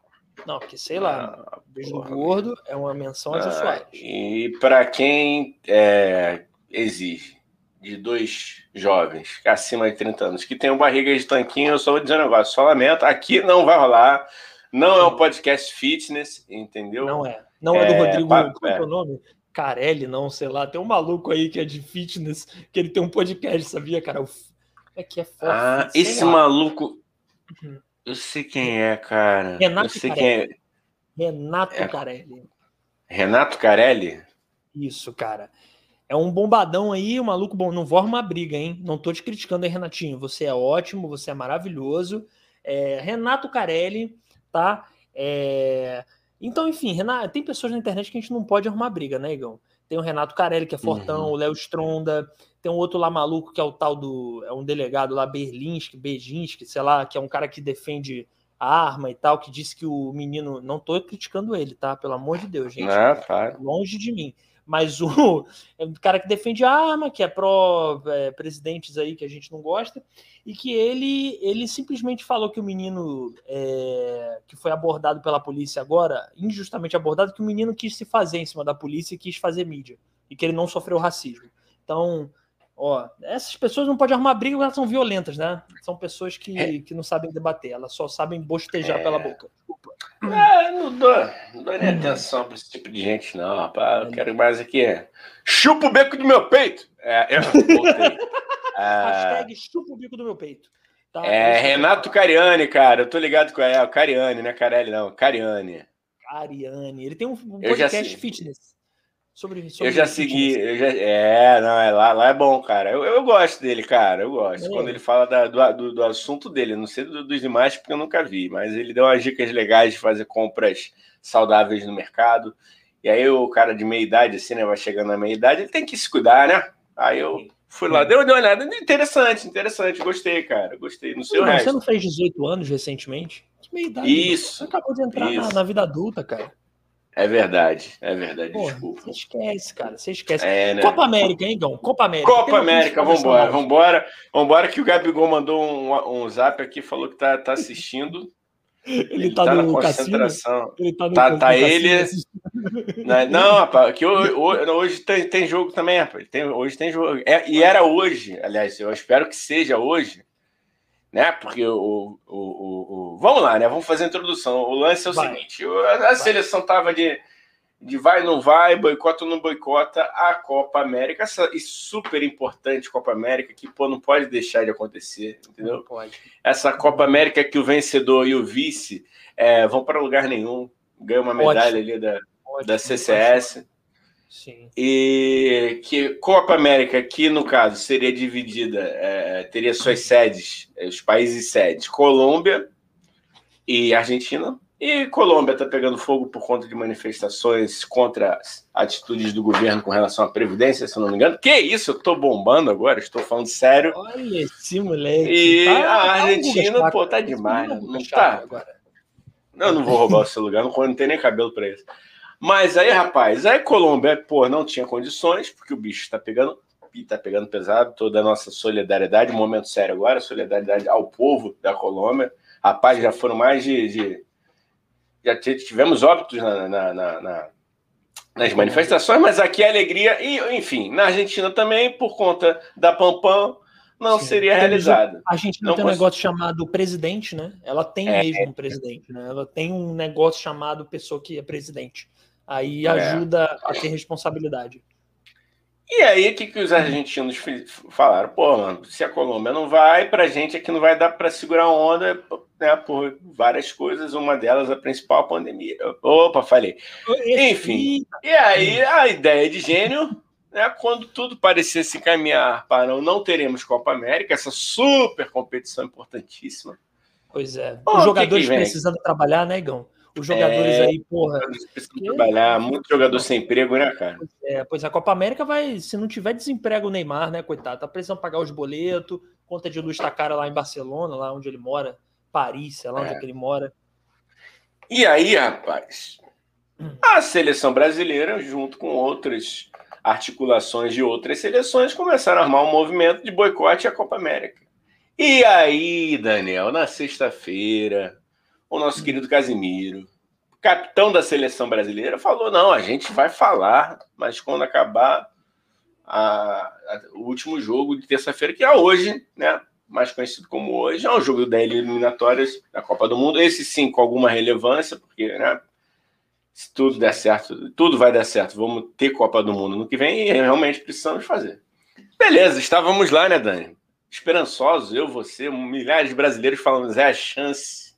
Não, porque sei lá, Ah, beijo do gordo é uma menção Ah, Soares. e para quem é, exige de dois jovens acima de 30 anos que tenham barriga de tanquinho, eu só vou dizer um negócio, só lamento, aqui não vai rolar, não é um podcast fitness, entendeu? Não é. Não é do É, Rodrigo. pa- Qual é é. o nome? Carelli, não, sei lá. Tem um maluco aí que é de fitness, que ele tem um podcast, sabia, cara? É que é forte. Ah, esse lá. maluco, Uhum. Eu sei quem é, cara. Renato eu sei quem é. Renato É. Carelli. Renato Carelli? Isso, cara. É um bombadão aí, um maluco bom. Não vou arrumar briga, hein? Não tô te criticando aí, Renatinho. Você é ótimo, você é maravilhoso. É, Renato Carelli, tá? É, Então, enfim, Renato, tem pessoas na internet que a gente não pode arrumar briga, né, Igão? Tem o Renato Carelli, que é fortão, Uhum. o Léo Stronda, tem um outro lá maluco que é o tal do. É um delegado lá, Berlinski, Bejinski, sei lá, que é um cara que defende a arma e tal, que disse que o menino. Não tô criticando ele, tá? Pelo amor de Deus, gente Não, para. longe de mim. Mas o, <laughs> é um cara que defende a arma, que é pró-presidentes aí que a gente não gosta, e que ele, ele simplesmente falou que o menino é, que foi abordado pela polícia agora, injustamente abordado, que o menino quis se fazer em cima da polícia e quis fazer mídia, e que ele não sofreu racismo. Então, ó, essas pessoas não podem arrumar briga porque elas são violentas, né? São pessoas que, que não sabem debater, elas só sabem bostejar É. pela boca. Ah, não dou, não dou nem atenção para esse tipo de gente, não, rapaz. Eu quero mais aqui. Chupa o beco do meu peito! É, eu voltei. <laughs> Ah, Hashtag chupa o bico do meu peito. Tá? é Renato. Cariani, cara. Eu tô ligado com é, o Cariani, né? Carelli, não. Cariani. Ariane. Ele tem um podcast fitness. Sobre, sobre Eu já segui. Eu já, é, não, é lá, lá é bom, cara. Eu, eu gosto dele, cara. Eu gosto. É. Quando ele fala da- do, do, assunto dele, não sei do- dos demais, porque eu nunca vi, mas ele deu umas dicas legais de fazer compras saudáveis no mercado. E aí o cara de meia idade, assim, né? Vai chegando na meia idade, ele tem que se cuidar, né? Aí eu fui lá, dei uma dei uma olhada. Interessante, interessante. Gostei, cara. Gostei. Não sei o Não, você resto. não fez 18 anos recentemente? Que meia idade? Isso. Você acabou de entrar na vida adulta, cara. É verdade, é verdade. Pô, Desculpa. você esquece, cara. Você esquece. É, né? Copa América, hein, Gão? Copa América. Copa América, vambora, vambora, vambora, que o Gabigol mandou um, um zap aqui, falou que tá, tá assistindo. Ele, tá, na no cassino. concentração. Ele tá no, Tá- no tá ele-? Não, rapaz, que hoje, hoje, hoje tem, tem jogo também, rapaz. Tem, hoje tem jogo. É, e era hoje, aliás, eu espero que seja hoje, né? Porque o, o, o, o- Vamos lá, né? Vamos fazer a introdução. O lance é o Vai. seguinte: a, a seleção tava de, de vai, não vai, boicota ou não boicota a Copa América, essa super importante Copa América, que pô, não pode deixar de acontecer, entendeu? Não pode. essa Copa América que o vencedor e o vice é, vão para lugar nenhum, ganham uma medalha ali da, Ótimo, da CCS. Sim. E que Copa América, que no caso seria dividida, é, teria suas sedes, é, os países sedes, Colômbia e Argentina. E Colômbia está pegando fogo por conta de manifestações contra as atitudes do governo com relação à Previdência, se eu não me engano. Que isso, eu estou bombando agora, estou falando sério. Olha esse moleque. E Tá- a tá um Argentina, Guga pô, tá Chakra. demais, não tá? Agora. Eu não vou roubar o seu lugar, não, não tem nem cabelo para isso. Mas aí, rapaz, aí Colômbia, pô, não tinha condições, porque o bicho tá pegando, e tá pegando pesado, toda a nossa solidariedade, momento sério agora, solidariedade ao povo da Colômbia. Rapaz, já foram mais de. de- já tivemos óbitos na- na- na- na, nas manifestações, mas aqui a alegria, e enfim, na Argentina também, por conta da Pampam, não Sim. seria É, realizada. A gente Não não tem um negócio chamado presidente, né? Ela tem É. mesmo um presidente, né? Ela tem um negócio chamado pessoa que é presidente. Aí É. ajuda a ter responsabilidade. E aí, o que, que os argentinos falaram? Pô, mano, se a Colômbia não vai, pra gente aqui não vai dar para segurar a onda, né, por várias coisas, uma delas a principal a pandemia. Opa, falei. Enfim. E aí, a ideia de gênio, né, quando tudo parecia se encaminhar para não teremos Copa América, essa super competição importantíssima. Pois é. Os jogadores que que precisando trabalhar, né, Igão? Os jogadores é, aí, porra. Precisam trabalhar, muito jogador sem emprego, né, cara? Pois é, pois a Copa América vai, se não tiver desemprego o Neymar, né, coitado, tá precisando pagar os boletos, conta de luz tá cara lá em Barcelona, lá onde ele mora, Paris, sei lá onde é. é que ele mora. E aí, rapaz, a seleção brasileira, junto com outras articulações de outras seleções, começaram a armar um movimento de boicote à Copa América. E aí, Daniel, na sexta-feira, o nosso querido Casimiro, capitão da seleção brasileira, falou: não, a gente vai falar, mas quando acabar a, a, o último jogo de terça-feira, que é hoje, né? Mais conhecido como hoje, é um jogo da eliminatórias da Copa do Mundo. Esse sim, com alguma relevância, porque, né? Se tudo der certo, tudo vai dar certo. Vamos ter Copa do Mundo no que vem e realmente precisamos fazer. Beleza, estávamos lá, né, Dani? Esperançosos, eu, você, milhares de brasileiros falando, é a chance,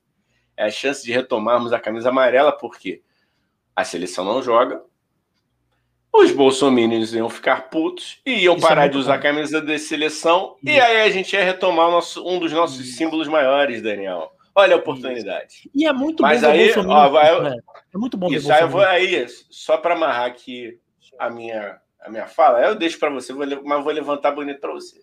é a chance de retomarmos a camisa amarela, porque a seleção não joga, os bolsominions iam ficar putos e iam Isso é parar é de usar bom. a camisa da seleção, e aí a gente ia retomar nosso, um dos nossos símbolos maiores, Daniel. Olha a oportunidade. E é muito Mas bom aí, ó, vai, né? É muito bom. Isso aí eu vou aí, só para amarrar aqui a minha, a minha fala, eu deixo para você, vou, mas vou levantar bonito para você.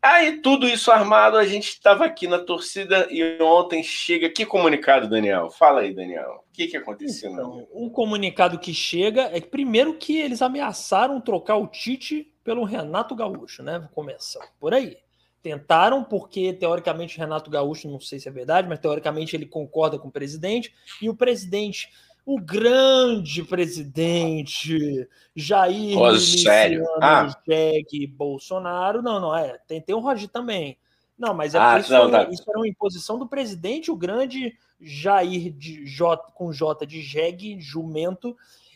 Aí, tudo isso armado, a gente estava aqui na torcida e ontem chega. Que comunicado, Daniel? Fala aí, Daniel. O que, que aconteceu? Então, o comunicado que chega é que, primeiro, que eles ameaçaram trocar o Tite pelo Renato Gaúcho, né? Começa por aí. Tentaram, porque teoricamente Renato Gaúcho, não sei se é verdade, mas teoricamente ele concorda com o presidente, e o presidente o grande presidente Jair sério? Ah. Bolsonaro. Não, não é. Tem, tem o Roger também. Não, mas é ah, isso, não, era, tá. isso, era, uma imposição do presidente, o grande Jair de J, com J de jegue, jumento.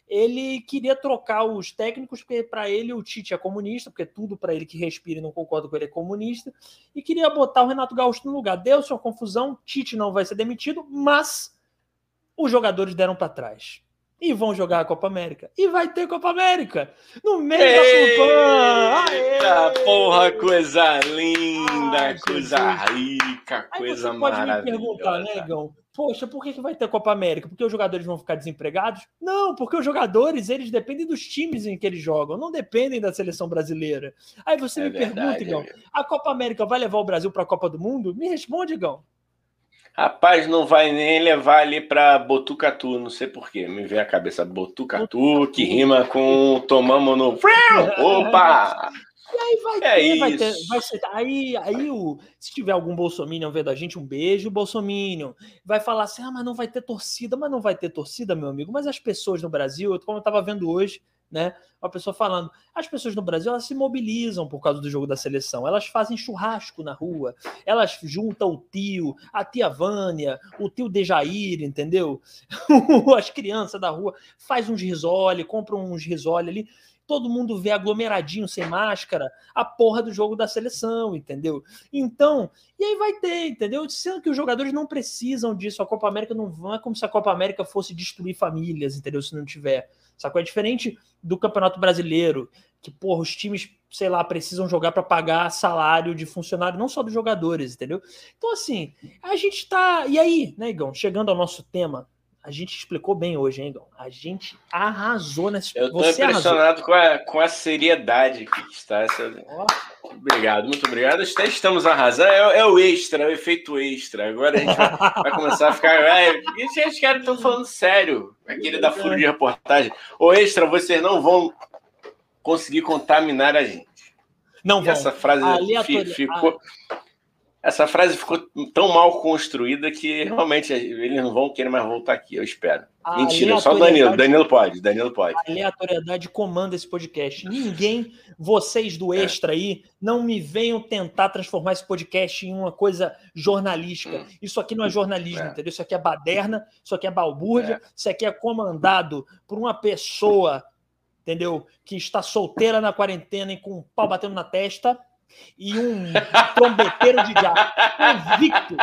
Ele queria trocar os técnicos, porque para ele o Tite é comunista, porque tudo para ele que respira e não concorda com ele é comunista, e queria botar o Renato Gaúcho no lugar. Deu-se uma confusão, Tite não vai ser demitido, mas os jogadores deram para trás. E vão jogar a Copa América. E vai ter Copa América no meio Eita, da Eita, porra, coisa linda, coisa rica, coisa Aí você pode me perguntar, né? Poxa, por que, que vai ter Copa América? Porque os jogadores vão ficar desempregados? Não, porque os jogadores, eles dependem dos times em que eles jogam, não dependem da seleção brasileira. Aí você é me verdade, pergunta, Gão, é a Copa América vai levar o Brasil para a Copa do Mundo? Me responde, Gão. Rapaz, não vai nem levar ali para Botucatu, não sei porquê. Me vem a cabeça Botucatu, que rima com tomamos no. Opa! E aí vai é ter, isso. vai ter, vai ser. Aí, aí o, se tiver algum bolsominion vendo a gente, um beijo, bolsominion. Vai falar assim: ah, mas não vai ter torcida, mas não vai ter torcida, meu amigo. Mas as pessoas no Brasil, como eu estava vendo hoje, né? Uma pessoa falando, as pessoas no Brasil elas se mobilizam por causa do jogo da seleção, elas fazem churrasco na rua, elas juntam o tio, a tia Vânia, o tio Dejair, entendeu? <laughs> As crianças da rua faz uns risole, compram uns risole ali, todo mundo vê aglomeradinho sem máscara a porra do jogo da seleção, entendeu? Então, e aí vai ter, entendeu? Sendo que os jogadores não precisam disso, a Copa América não vai é como se a Copa América fosse destruir famílias, entendeu? Se não tiver. Sacou? É diferente do Campeonato Brasileiro, que, porra, os times, sei lá, precisam jogar para pagar salário de funcionário, não só dos jogadores, entendeu? Então, assim, a gente tá. E aí, né, Igão? Chegando ao nosso tema, a gente explicou bem hoje, hein, Igão? A gente arrasou nesse. Eu tô Você impressionado com a, com a seriedade que está essa. Oh. Obrigado, muito obrigado. Estamos arrasando. É, é, o extra, é o efeito extra. Agora a gente vai, vai começar a ficar. É, e gente, caras estão falando sério. Aquele da furo de reportagem. O extra, vocês não vão conseguir contaminar a gente. Não vão. Essa frase ficou. Essa frase ficou tão mal construída que realmente eles não vão querer mais voltar aqui, eu espero. A Mentira, só o Danilo. Danilo pode, Danilo pode. A aleatoriedade comanda esse podcast. Ninguém, vocês do. Extra aí, não me venham tentar transformar esse podcast em uma coisa jornalística. Hum. Isso aqui não é jornalismo, é. entendeu? Isso aqui é baderna, isso aqui é balbúrdia, é. isso aqui é comandado por uma pessoa, entendeu? Que está solteira na quarentena e com um pau batendo na testa e um trombeteiro de gato convicto.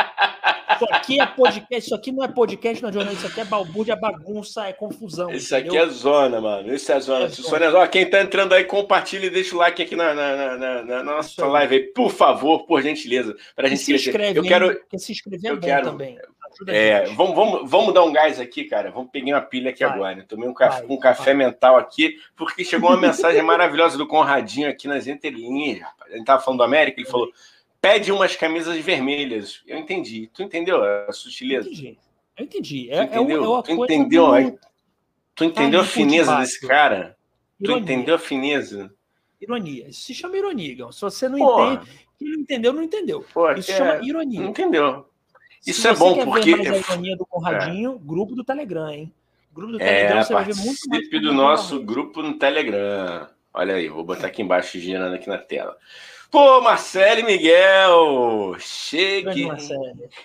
Só aqui é podcast, isso aqui não é podcast, não é isso aqui é balbúrdia, é bagunça, é confusão. Isso aqui entendeu? é zona, mano. Isso é zona. É zona. Ó, quem tá entrando aí, compartilha e deixa o like aqui na, na, na, na nossa live aí, por favor, por gentileza, pra gente se inscreve, Eu quero. Se inscrever é eu bom quero, também. É, vamos, vamos, vamos dar um gás aqui, cara. Vamos pegar uma pilha aqui vai, agora. Tomei um café, vai, um café mental aqui, porque chegou uma mensagem <laughs> maravilhosa do Conradinho aqui nas entrelinhas. Rapaz. Ele tava falando do América, ele falou: pede umas camisas vermelhas. Eu entendi. Tu entendeu a sutileza? Eu entendi. Eu entendi. É, entendeu? É, o, é tu entendeu? Do... Tu entendeu tá a fineza desse cara? Ironia. Tu entendeu a fineza? Ironia. Isso se chama ironia. Se você não Porra. entende, quem não entendeu, não entendeu. Pô, Isso é... chama ironia. Não entendeu. Isso é bom porque. Ver mais a ironia do Conradinho, é. grupo do Telegram, hein? Grupo do Telegram, é, você vai ver muito mais. do nosso grupo no Telegram. Olha aí, vou botar aqui embaixo girando aqui na tela. Pô, Marcelo e Miguel! Chegue,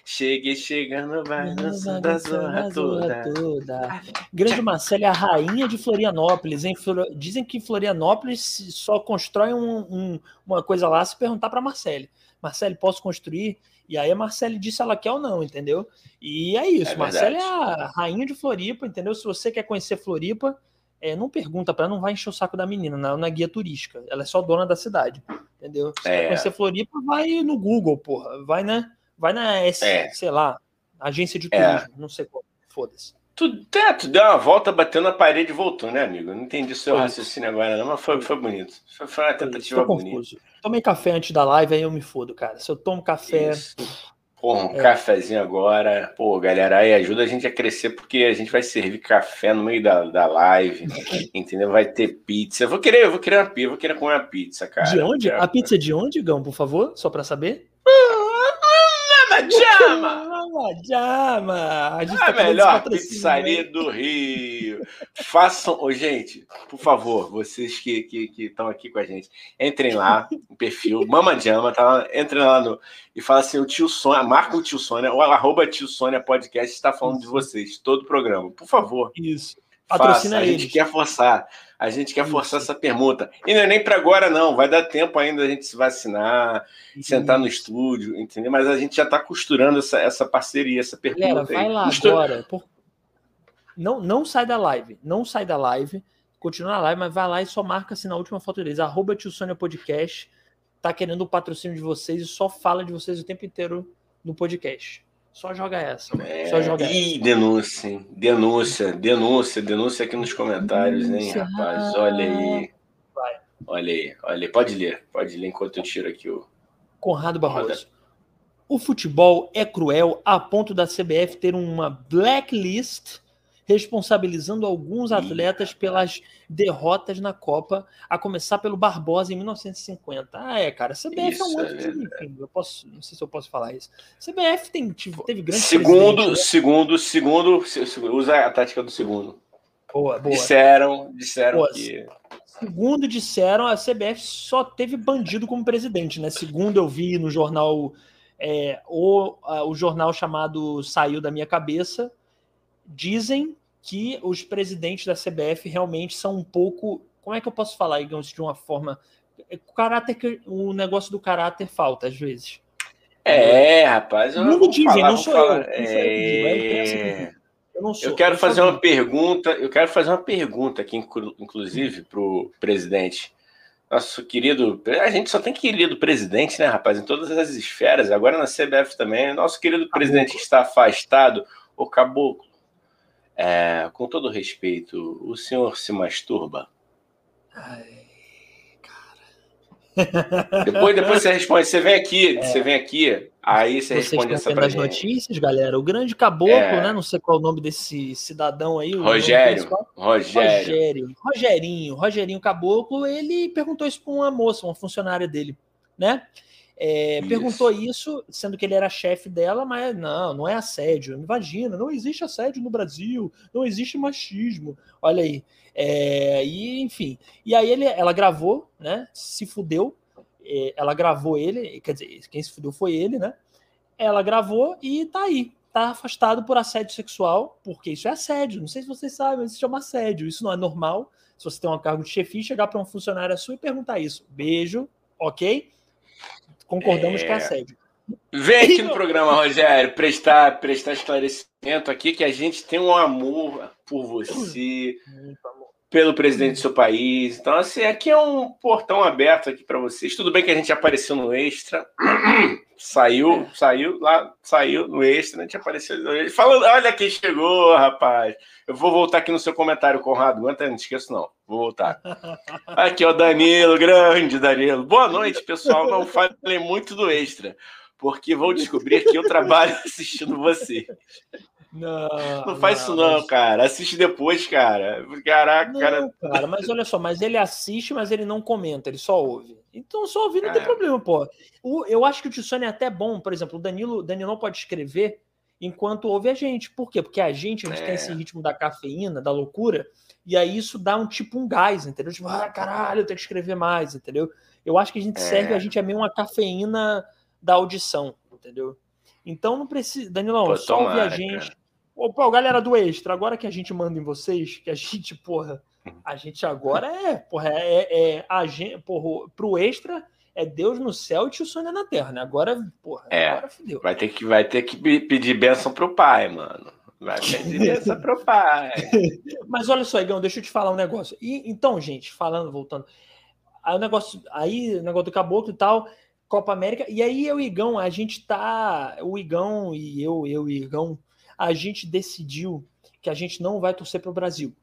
chegue chegando, vai dançando a zorra toda. toda. Grande Marcelo é a rainha de Florianópolis. Hein? Dizem que Florianópolis só constrói um, um, uma coisa lá se perguntar para Marcelo. Marcelo, posso construir? E aí a Marcele disse se ela quer ou não, entendeu? E é isso. É Marcele é a rainha de Floripa, entendeu? Se você quer conhecer Floripa, é, não pergunta para ela, não vai encher o saco da menina, não, na guia turística. Ela é só dona da cidade, entendeu? Se é. quer conhecer Floripa, vai no Google, porra. Vai na, vai na S, é. sei lá, agência de é. turismo, não sei qual. Foda-se. Tu, é, tu deu uma volta, bateu na parede e voltou, né, amigo? Não entendi seu raciocínio agora, não, mas foi, foi bonito. Foi, foi uma tentativa bonita. Tomei café antes da live, aí eu me fodo, cara. Se eu tomo café. Isso. Pô, um é. cafezinho agora. Pô, galera, aí ajuda a gente a crescer, porque a gente vai servir café no meio da, da live, <laughs> entendeu? Vai ter pizza. Eu vou querer, eu vou querer uma pizza, vou querer comer uma pizza, cara. De onde? A pizza é de onde, Gão, por favor? Só para saber? Jama! Jama! A, gente a tá melhor pizzaria do Rio. Façam, oh, gente, por favor, vocês que estão aqui com a gente, entrem lá no perfil Mama Jama, tá lá, entrem lá no e fala assim: o tio Sônia, marca o tio Sônia, o arroba tio Sônia Podcast está falando de vocês, todo o programa. Por favor. Isso. Patrocina Faça. A gente quer forçar. A gente quer Isso. forçar essa permuta. E não é nem para agora, não. Vai dar tempo ainda a gente se vacinar, Isso. sentar no estúdio, entendeu? Mas a gente já está costurando essa, essa parceria, essa permuta. Galera, vai lá Costura... agora. Por... Não, não sai da live. Não sai da live. Continua na live, mas vai lá e só marca assim na última foto deles. Arroba Tio Sônia Podcast. Tá querendo o patrocínio de vocês e só fala de vocês o tempo inteiro no podcast. Só joga essa. É... Só joga Ih, essa. denúncia, denúncia, denúncia, denúncia aqui nos comentários, hein, rapaz? Olha aí. Vai. Olha aí, olha aí. Pode ler, pode ler enquanto eu tiro aqui o. Conrado Barroso. O futebol é cruel a ponto da CBF ter uma blacklist responsabilizando alguns atletas pelas derrotas na Copa, a começar pelo Barbosa em 1950. Ah, é, cara, a CBF isso, é um outro é time, eu posso, não sei se eu posso falar isso. A CBF tem, teve grandes Segundo, né? segundo, segundo, usa a tática do segundo. Boa, boa. Disseram, disseram boa. que Segundo disseram, a CBF só teve bandido como presidente, né? Segundo eu vi no jornal é, o, a, o jornal chamado Saiu da Minha Cabeça, dizem que os presidentes da CBF realmente são um pouco. Como é que eu posso falar, digamos, de uma forma. O caráter, o negócio do caráter falta às vezes. É, rapaz. Eu não dizem, não sou eu. É... Eu, não sou, eu quero eu fazer uma pergunta. Eu quero fazer uma pergunta aqui, inclusive, para o presidente. Nosso querido. A gente só tem querido presidente, né, rapaz? Em todas as esferas, agora na CBF também. Nosso querido presidente que está afastado, o Caboclo. É, com todo respeito, o senhor se masturba? Ai, cara. Depois, depois você responde. Você vem aqui, é. você vem aqui, aí você Vocês responde essa pra gente. notícias, galera. O grande caboclo, é. né? Não sei qual é o nome desse cidadão aí. Rogério. Rogério. Rogério. Rogerinho. Rogerinho Caboclo, ele perguntou isso para uma moça, uma funcionária dele, né? É, isso. Perguntou isso, sendo que ele era chefe dela, mas não, não é assédio. Imagina, não existe assédio no Brasil, não existe machismo. Olha aí. É, e enfim. E aí ele, ela gravou, né? Se fudeu. É, ela gravou ele, quer dizer, quem se fudeu foi ele, né? Ela gravou e tá aí. Tá afastado por assédio sexual, porque isso é assédio. Não sei se vocês sabem, mas isso chama assédio. Isso não é normal. Se você tem um cargo de chefia, chegar para uma funcionária sua e perguntar isso. Beijo, ok? Concordamos é... que é assédio. Vem aqui no <laughs> programa, Rogério, prestar, prestar esclarecimento aqui que a gente tem um amor por você, pelo presidente do seu país. Então, assim, aqui é um portão aberto aqui para vocês. Tudo bem que a gente apareceu no Extra. <clears throat> saiu, saiu lá, saiu no Extra, a gente apareceu. Falando, olha quem chegou, rapaz. Eu vou voltar aqui no seu comentário, Conrado. Aguenta, não esqueço não. Vou voltar. <laughs> Aqui, ó, Danilo, grande Danilo. Boa noite, pessoal. Não falei muito do Extra porque vão descobrir que eu trabalho <laughs> assistindo você. Não, não faz não, isso não, mas... cara. Assiste depois, cara. Caraca, não, cara. cara. Mas olha só, mas ele assiste, mas ele não comenta, ele só ouve. Então só ouvir não é. tem problema, pô. O, eu acho que o Tissone é até bom, por exemplo, o Danilo, Danilo não pode escrever enquanto ouve a gente. Por quê? Porque a gente, a gente é. tem esse ritmo da cafeína, da loucura, e aí isso dá um tipo um gás, entendeu? Tipo, ah, caralho, eu tenho que escrever mais, entendeu? Eu acho que a gente é. serve, a gente é meio uma cafeína da audição, entendeu? Então não precisa. Danilão, Pô, só tomara, ouvir a gente. Ô, pô, galera do Extra, agora que a gente manda em vocês, que a <laughs> gente, porra, a gente agora é, porra, é, é a gente, porra, pro Extra é Deus no céu e tio Sônia na terra, né? Agora, porra, é, agora fudeu. Vai ter que, vai ter que pedir bênção pro pai, mano. Vai pedir bênção pro pai. <laughs> Mas olha só, Igão, deixa eu te falar um negócio. E, então, gente, falando, voltando. Aí o negócio, aí o negócio do caboclo e tal, Copa América. E aí eu e Igão, a gente tá. O Igão e eu, eu e Igão, a gente decidiu que a gente não vai torcer para o Brasil.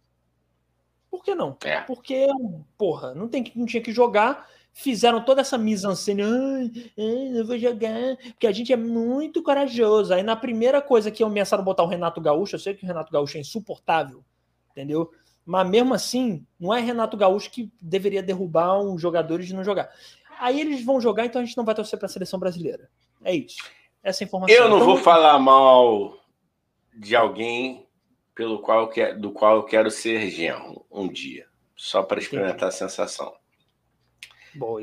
Por que não? É. Porque, porra, não, tem, não tinha que jogar. Fizeram toda essa mise-en-scène. Ai, ai, vou jogar. Porque a gente é muito corajoso. Aí na primeira coisa que começaram a botar o Renato Gaúcho, eu sei que o Renato Gaúcho é insuportável, entendeu? Mas mesmo assim, não é Renato Gaúcho que deveria derrubar um jogador de não jogar. Aí eles vão jogar, então a gente não vai torcer para a seleção brasileira. É isso. Essa informação. Eu não então, vou falar mal de alguém pelo qual quero, do qual eu quero ser genro um dia, só para experimentar Entendi. a sensação.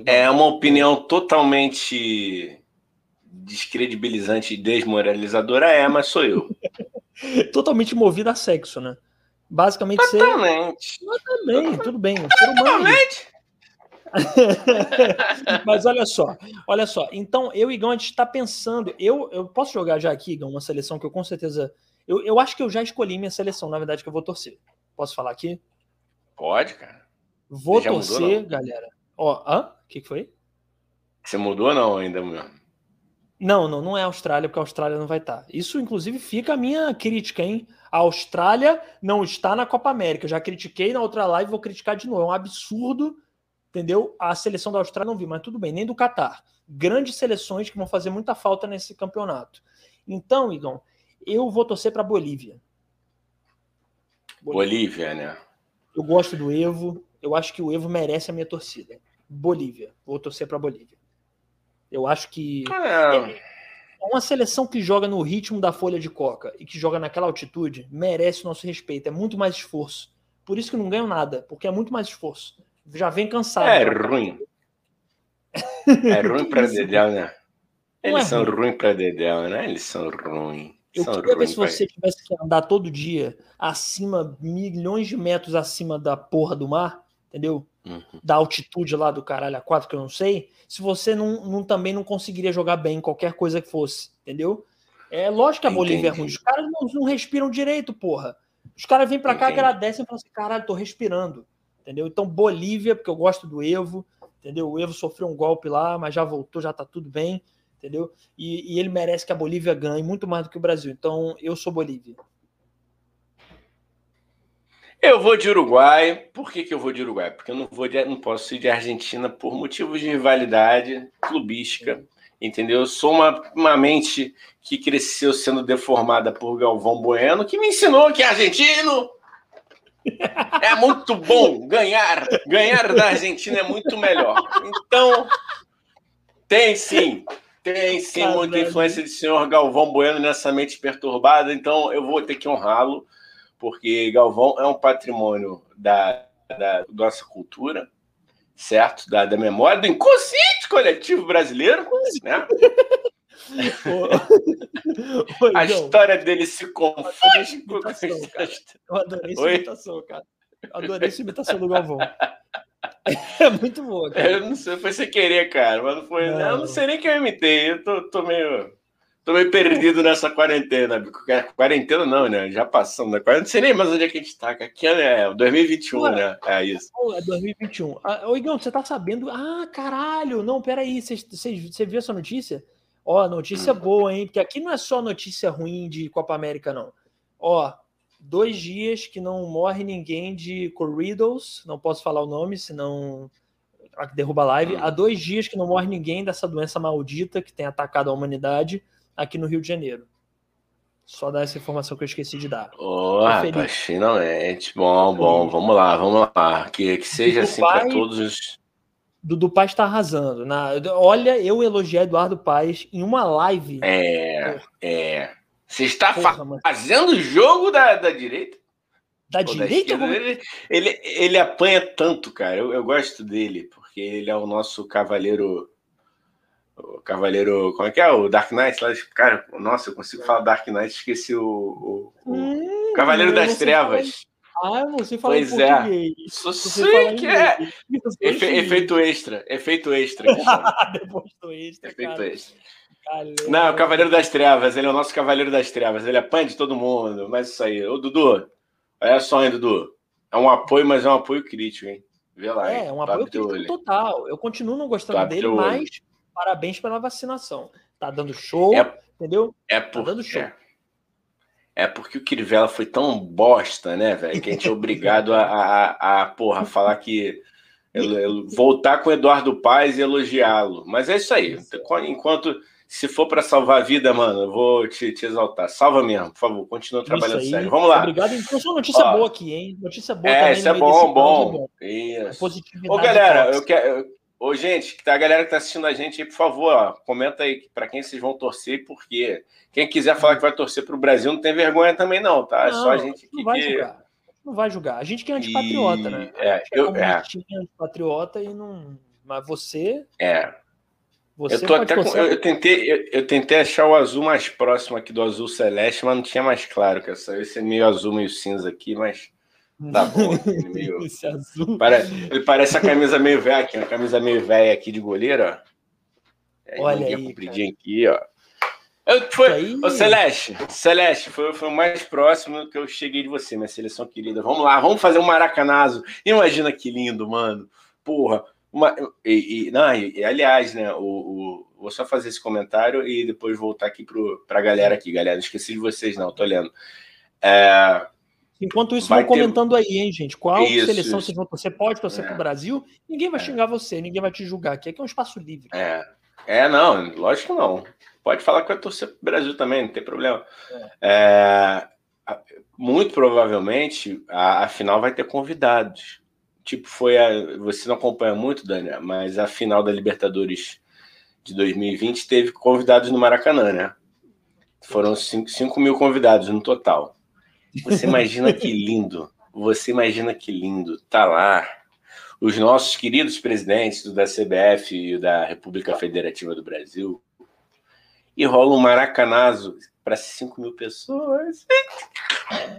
É uma opinião totalmente descredibilizante e desmoralizadora, é, mas sou eu. <laughs> totalmente movido a sexo, né? Basicamente Totalmente. Ser... Totalmente, tudo bem. Totalmente. <laughs> Mas olha só, olha só. Então, eu e Igão, a gente está pensando. Eu, eu posso jogar já aqui, Igão, uma seleção que eu com certeza. Eu, eu acho que eu já escolhi minha seleção, na verdade, que eu vou torcer. Posso falar aqui? Pode, cara. Vou torcer, mudou, galera. Ó, hã? O que, que foi? Você mudou ou não ainda, meu? Não, não, não é Austrália, porque a Austrália não vai estar. Tá. Isso, inclusive, fica a minha crítica, hein? A Austrália não está na Copa América. Eu já critiquei na outra live, vou criticar de novo. É um absurdo entendeu? A seleção da Austrália não vi, mas tudo bem, nem do Catar. Grandes seleções que vão fazer muita falta nesse campeonato. Então, Igão, eu vou torcer para Bolívia. Bolívia. Bolívia, né? Eu gosto do Evo, eu acho que o Evo merece a minha torcida. Bolívia, vou torcer para Bolívia. Eu acho que é. é uma seleção que joga no ritmo da folha de coca e que joga naquela altitude merece o nosso respeito. É muito mais esforço. Por isso que não ganham nada, porque é muito mais esforço já vem cansado. É ruim. É ruim para <laughs> Dedéu, né? Eles é são ruins ruim para Dedéu, né? Eles são ruins. Eu são queria ver se você tivesse que andar todo dia acima, milhões de metros acima da porra do mar, entendeu? Uhum. Da altitude lá do caralho a quatro, que eu não sei, se você não, não, também não conseguiria jogar bem qualquer coisa que fosse, entendeu? É lógico que a Bolívia é ruim. Os caras não, não respiram direito, porra. Os caras vêm para cá, agradecem e falam assim: caralho, tô respirando entendeu? Então, Bolívia, porque eu gosto do Evo, entendeu? O Evo sofreu um golpe lá, mas já voltou, já tá tudo bem, entendeu? E, e ele merece que a Bolívia ganhe muito mais do que o Brasil. Então, eu sou Bolívia. Eu vou de Uruguai. Por que, que eu vou de Uruguai? Porque eu não vou de, não posso ir de Argentina por motivos de rivalidade clubística, entendeu? Eu sou uma, uma mente que cresceu sendo deformada por Galvão Bueno, que me ensinou que argentino é muito bom ganhar. Ganhar da Argentina é muito melhor. Então, tem sim. Tem sim Caramba. muita influência de senhor Galvão Bueno nessa mente perturbada. Então, eu vou ter que honrá-lo, porque Galvão é um patrimônio da, da nossa cultura, certo? Da, da memória, do inconsciente coletivo brasileiro, né? <laughs> a história dele se confunde com Eu adorei essa imitação, cara. Eu adorei essa imitação do Galvão. É muito boa, cara. Eu não sei, foi sem querer, cara, mas não foi. Não. Eu não sei nem que eu imitei. Eu tô, tô meio. Tô meio perdido nessa quarentena. Quarentena não, né? Já passamos da quarentena. Não sei nem mais onde é que a gente tá. Que ano é? 2021, Ué, né? É isso. É 2021. Ah, ô, Igão, você tá sabendo? Ah, caralho! Não, peraí. Você viu essa notícia? Ó, notícia hum. boa, hein? Porque aqui não é só notícia ruim de Copa América, não. Ó, dois dias que não morre ninguém de Corridos. Não posso falar o nome, senão derruba a live. Há dois dias que não morre ninguém dessa doença maldita que tem atacado a humanidade aqui no Rio de Janeiro. Só dar essa informação que eu esqueci de dar. Oh, rapaz, finalmente. Bom, bom, vamos lá, vamos lá. Que, que seja assim para todos os. Dudu Paz está arrasando. Na, olha, eu elogiei Eduardo Paz em uma live. É, é. Você está Porra, fazendo o jogo da, da direita? Da direita? Da ele, ele, ele apanha tanto, cara. Eu, eu gosto dele, porque ele é o nosso cavaleiro o Cavaleiro. Como é que é? O Dark Knight? Lá, cara, nossa, eu consigo falar Dark Knight, esqueci o. o, o hum, Cavaleiro das Trevas. Ah, você fala pois é. Só sei que é. Efe, efeito extra. Efeito extra. <laughs> Depois do extra. Efeito cara. extra. Não, o Cavaleiro das Trevas, ele é o nosso Cavaleiro das Trevas, ele apanha de todo mundo, mas isso aí. Ô, Dudu, olha só, hein, Dudu. É um apoio, mas é um apoio crítico, hein? Vê lá. É, hein? um apoio crítico total. Eu continuo não gostando dele, mas parabéns pela vacinação. Tá dando show, é, entendeu? É por, tá dando show. É, é porque o Crivella foi tão bosta, né, velho, que a gente é obrigado a, a, a, porra, falar que. <laughs> voltar com o Eduardo Paz e elogiá-lo. Mas é isso aí. Enquanto. Se for para salvar a vida, mano, eu vou te, te, exaltar. Salva mesmo, por favor. Continua trabalhando sério. Vamos lá. Obrigado. Então, uma notícia Ó, boa aqui, hein? Notícia boa é, também. Isso é bom, bom. Isso. Ô, galera, eu quero, Ô, gente, tá, a galera que tá assistindo a gente aí, por favor, ó, comenta aí para quem vocês vão torcer e por quê. Quem quiser falar que vai torcer pro Brasil não tem vergonha também, não, tá? É só a gente não vai que. Julgar. Não vai julgar. A gente que é antipatriota, e... né? É, eu, é, é. antipatriota e não. Mas você. É. Você eu, tô até com, eu, eu, tentei, eu, eu, tentei achar o azul mais próximo aqui do azul celeste, mas não tinha mais claro, que essa, esse é meio azul, meio cinza aqui, mas Tá bom. <laughs> Meio... Esse azul. Ele parece a camisa meio velha aqui, uma camisa meio velha aqui de goleiro, ó. É, Olha aí, compridinha aqui, ó. Eu, foi, aí... Ô, Celeste, Celeste, foi, foi o mais próximo que eu cheguei de você, minha seleção querida. Vamos lá, vamos fazer um maracanazo. Imagina que lindo, mano. Porra. Uma, e, e, não, e, aliás, né, o, o, vou só fazer esse comentário e depois voltar aqui para a galera aqui, galera. Não esqueci de vocês, não, tô lendo. É, Enquanto isso, vai vão ter... comentando aí, hein, gente? Qual isso, seleção isso. vocês vão torcer? Pode torcer é. para o Brasil? Ninguém vai é. xingar você, ninguém vai te julgar aqui. Aqui é um espaço livre. É, é não, lógico que não. Pode falar que vai torcer para o Brasil também, não tem problema. É. é muito provavelmente a, a, final vai ter convidados. Tipo, foi a. Você não acompanha muito, Daniel, mas a final da Libertadores de 2020 teve convidados no Maracanã, né? Foram 5 mil convidados no total. Você imagina que <laughs> lindo, você imagina que lindo, tá lá os nossos queridos presidentes da CBF e da República Federativa do Brasil e rola um maracanazo para 5 mil pessoas.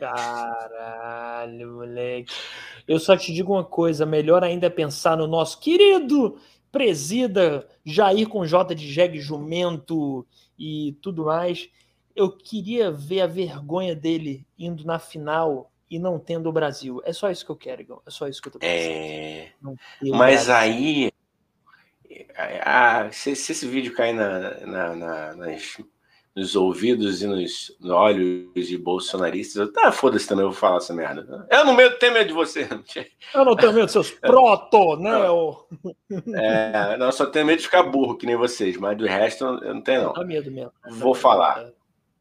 Caralho, moleque. Eu só te digo uma coisa: melhor ainda é pensar no nosso querido presida Jair com J de jegue jumento e tudo mais eu queria ver a vergonha dele indo na final e não tendo o Brasil. É só isso que eu quero, Igor. É só isso que eu tô pensando. É... Mas aí. Ah, se, se, esse vídeo cair na, na, na, nas, nos ouvidos e nos, olhos de bolsonaristas, eu, tá, foda-se também, eu vou falar essa merda. Eu não medo, tenho medo de você. Eu não tenho medo de seus proto, né? É, não, só tenho medo de ficar burro, que nem vocês, mas do resto eu não tenho, não. Dá medo mesmo. Vou falar. É.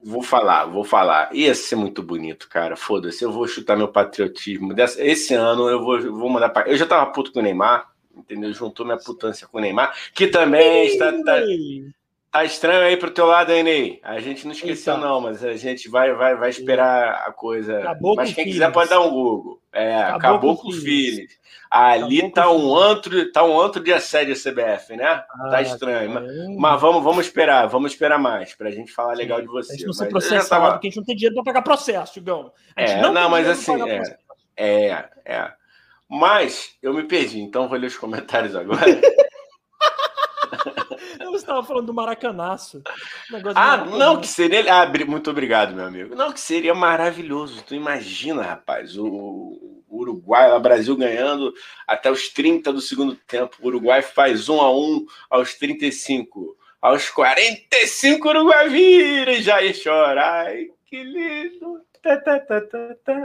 Vou falar, vou falar. Ia ser muito bonito, cara. Foda-se, eu vou chutar meu patriotismo. Esse ano eu vou, vou mandar pra. Eu já tava puto com o Neymar, entendeu? Juntou minha putância com o Neymar, que também está. Tá, tá estranho aí pro teu lado, hein, Ney? A gente não esqueceu, Eita. não, mas a gente vai, vai, vai esperar a coisa. Acabou mas quem quiser pode dar um Google. É, acabou, acabou com o filho. Ali tá um antro, tá um antro de assédio a CBF, né? Tá ah, tá estranho. Mas, mas, vamos, vamos esperar, vamos esperar mais pra gente falar legal de você. A gente não ser processado, tava... porque a gente não tem dinheiro para pagar processo, Igão. É, não, não mas assim, é, é, é. Mas eu me perdi, então vou ler os comentários agora. <laughs> Estava falando do Maracanaço. Ah, não, que seria. Ah, muito obrigado, meu amigo. Não, que seria maravilhoso. Tu imagina, rapaz, o, Uruguai, o Brasil ganhando até os 30 do segundo tempo. O Uruguai faz 1 a 1 aos 35. Aos 45, o Uruguai vira e já ia chorar. Ai, que lindo.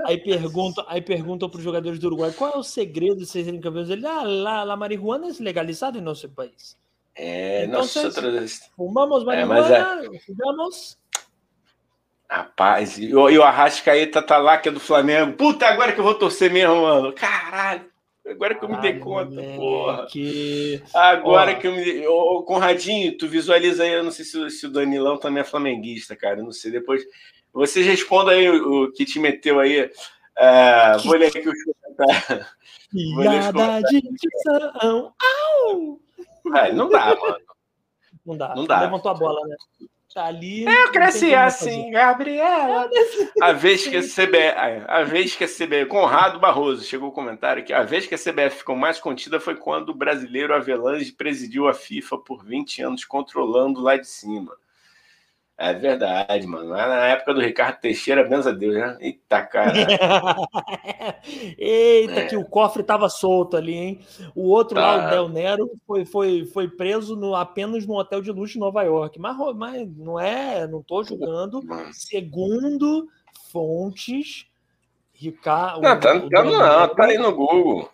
Aí pergunta, aí perguntam para os jogadores do Uruguai qual é o segredo de vocês serem campeões. Ele, ah, la, la marihuana é legalizada em nosso país. É, nosotros... Fumamos marihuana, é, fumamos. Rapaz, e o, e o Arrascaeta tá lá, que é do Flamengo. Puta, agora que eu vou torcer mesmo, mano. Caralho. Agora que eu me dei conta, moleque. porra. Agora Ó. que eu me dei. Ô, Conradinho, tu visualiza aí, eu não sei se, se, o Danilão também é flamenguista, cara. Eu não sei. Depois. Vocês respondam aí o, o que te meteu aí. Uh, vou ler aqui o comentário. <laughs> Piada de dicção. Au! <laughs> É, não dá, mano. Não dá. Não dá. Levantou a bola, né? Tá ali. Eu cresci assim, Gabriela. A vez que a CBF, a vez que a CBF, Conrado Barroso chegou o comentário que a vez que a CBF ficou mais contida foi quando o brasileiro Avelange presidiu a FIFA por 20 anos controlando lá de cima. É verdade, mano. Na época do Ricardo Teixeira, benza a Deus, né? Eita, cara. <laughs> Eita, é. que o cofre tava solto ali, hein? O outro tá. lá, o Del Nero, foi, foi, foi preso no, apenas no hotel de luxo em Nova York. Mas, mas não é, não tô julgando. Segundo fontes, Ricardo. Não, tá, o, não, não, tá aí no Google.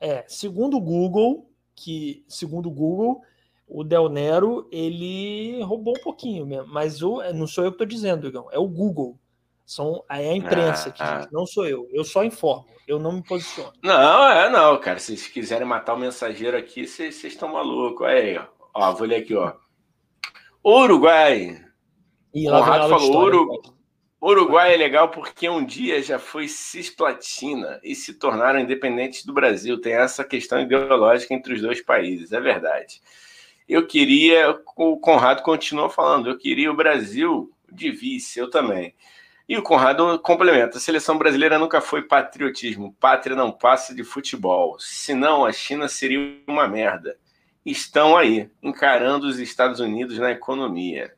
É, segundo o Google, que, segundo o Google, o Del Nero, ele roubou um pouquinho mesmo, mas o, não sou eu que estou dizendo, Igão, é o Google. São, é a imprensa ah, que ah. não sou eu. Eu só informo, eu não me posiciono. Não, é não, cara. Se vocês quiserem matar o mensageiro aqui, vocês estão malucos. Aí, ó. ó. Vou ler aqui, ó. Uruguai. E Conrado falou, Uruguai. Uruguai é legal porque um dia já foi cisplatina e se tornaram independentes do Brasil. Tem essa questão ideológica entre os dois países, é verdade eu queria, o Conrado continuou falando, eu queria o Brasil de vice, eu também. E o Conrado complementa: a seleção brasileira nunca foi patriotismo, pátria não passa de futebol, senão a China seria uma merda. Estão aí, encarando os Estados Unidos na economia.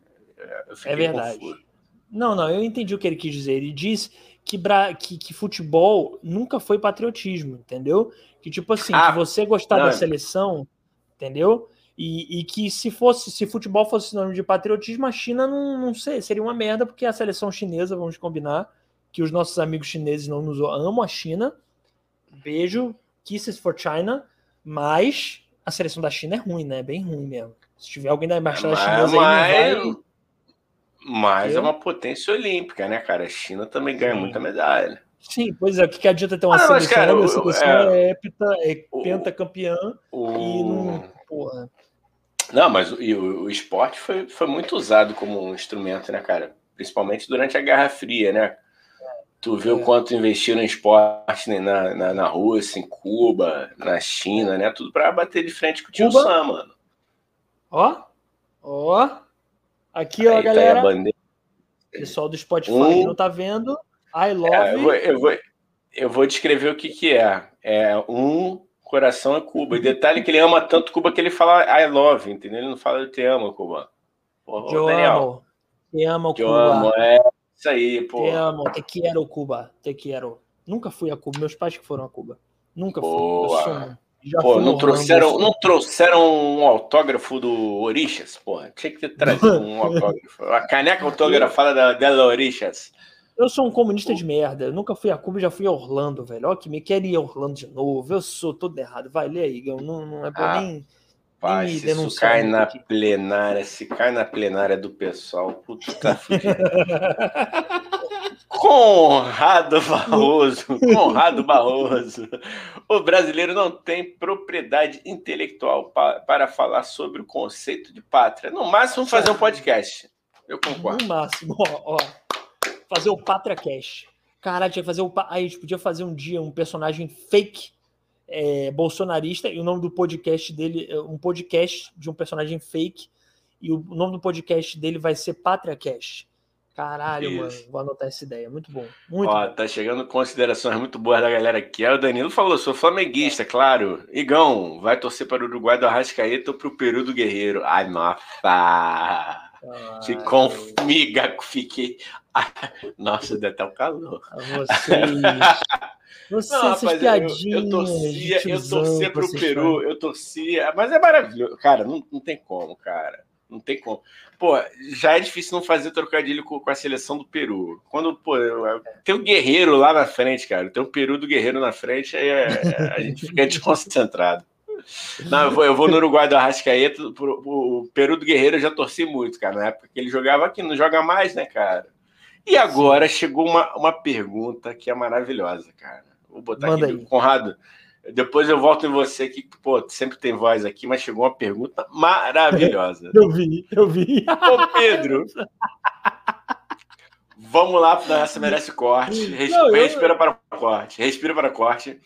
É verdade. Confuso. Não, não, eu entendi o que ele quis dizer. Ele diz que, que, que futebol nunca foi patriotismo, entendeu? Que tipo assim, ah, você gostar não, da seleção, entendeu? E, e, que se fosse, se futebol fosse sinônimo de patriotismo, a China não, não sei, seria uma merda, porque a seleção chinesa, vamos combinar, que os nossos amigos chineses não nos amam a China. Beijo, kisses for China, mas a seleção da China é ruim, né? É bem ruim mesmo. Se tiver alguém da embaixada mas, chinesa aí, mas, mas é uma potência olímpica, né, cara? A China também ganha Sim. muita medalha. Sim, pois é. O que, que adianta ter uma ah, seleção? Mas, cara, a seleção é, é, é pentacampeã e não. Porra. Não, mas o, o, o, esporte foi, foi muito usado como um instrumento, né, cara? Principalmente durante a Guerra Fria, né? Tu vê é. o quanto investiram em esporte né, na, na, na, Rússia, em Cuba, na China, né? Tudo para bater de frente com o tio. Sam, mano. Ó, ó. Aqui, ó, Aí galera. Tá Pessoal do Spotify um... não tá vendo. I love. É, eu, vou, eu, vou, eu vou descrever o que, que é. É um coração é Cuba. E detalhe que ele ama tanto Cuba que ele fala I love, entendeu? Ele não fala eu te amo, Cuba. Porra, eu Daniel. amo. Te amo, Cuba. Amo, é isso aí, pô. Te amo, te quero, Cuba. Te quero. Nunca fui a Cuba. Meus pais que foram a Cuba. Nunca Boa. fui. Já Pô, não trouxeram, não trouxeram um autógrafo do Orixas? Porra, tinha que ter trazido <laughs> um autógrafo. A caneca autografada da, dela Orixas. Eu sou um comunista de merda. Eu nunca fui a Cuba, já fui a Orlando, velho. Ó, que me quer ir a Orlando de novo. Eu sou todo errado. Vai, lê aí, Não, não é pra ah, nem, pai, nem se isso cai na aqui. plenária, se cai na plenária do pessoal, puta, <laughs> Conrado Barroso, <laughs> Conrado Barroso. O brasileiro não tem propriedade intelectual pa, para falar sobre o conceito de pátria. No máximo, fazer um podcast. Eu concordo. No máximo, ó. ó fazer o Pátria Cash. Caralho, tinha que fazer o. A gente podia fazer um dia um personagem fake é, bolsonarista e o nome do podcast dele, é, um podcast de um personagem fake, e o nome do podcast dele vai ser Pátria Cash. Caralho, Isso. mano. Vou anotar essa ideia. Muito bom. Muito Ó, bom. tá chegando considerações muito boas da galera aqui. Aí o Danilo falou: sou flamenguista, claro. Igão, vai torcer para o Uruguai do Arrascaeta ou para o Peru do Guerreiro? Ai, nossa. Se configa, fiquei. <laughs> Nossa, deu até o calor. Vocês. <laughs> Vocês, Não, rapaz, piadinhas. Eu, eu torcia, eu torcia pro Peru, eu torcia. Mas é maravilhoso. Cara, não, não tem como, cara. Não tem como. Pô, já é difícil não fazer trocadilho com, com a seleção do Peru. Quando, pô, tem o Guerreiro lá na frente, cara. Tem o Peru do Guerreiro na frente, aí é, a gente fica <laughs> desconcentrado. Não, eu vou, eu vou no Uruguai do Arrascaeta, o Peru do Guerreiro eu já torci muito, cara, na época que ele jogava aqui, não joga mais, né, cara? E agora chegou uma, uma pergunta que é maravilhosa, cara. Vou botar Manda aqui, aí. Conrado. Depois eu volto em você que, pô, sempre tem voz aqui, mas chegou uma pergunta maravilhosa. <laughs> eu vi, eu vi. Ô, Pedro. Vamos lá, essa merece corte. Res, Não, eu... Respira para o corte. Respira para o corte.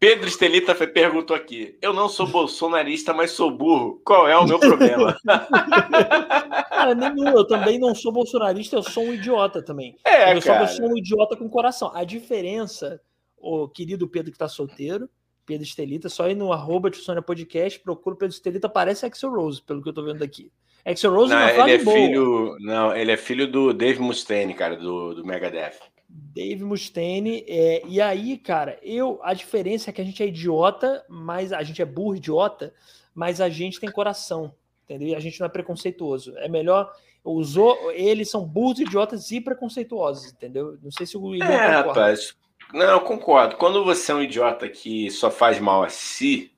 Pedro Estelita perguntou aqui: Eu não sou bolsonarista, mas sou burro. Qual é o meu problema? <laughs> cara, nenhum. Eu também não sou bolsonarista, eu sou um idiota também. É, eu cara. sou um idiota com coração. A diferença, o querido Pedro que está solteiro, Pedro Estelita, só ir no arroba Sônia Podcast, procura o Pedro Estelita, parece Axel Rose, pelo que eu tô vendo aqui. Axel Rose não, não ele é boa. filho, Não, ele é filho do Dave Mustaine, cara, do, do Megadeth. Dave Mustaine. É, e aí, cara, eu a diferença é que a gente é idiota, mas a gente é burro, idiota, mas a gente tem coração, entendeu? E a gente não é preconceituoso. É melhor usou eles são burros, idiotas e preconceituosos, entendeu? Não sei se o Igor É, concorda. rapaz. Não, eu concordo. Quando você é um idiota que só faz mal a si,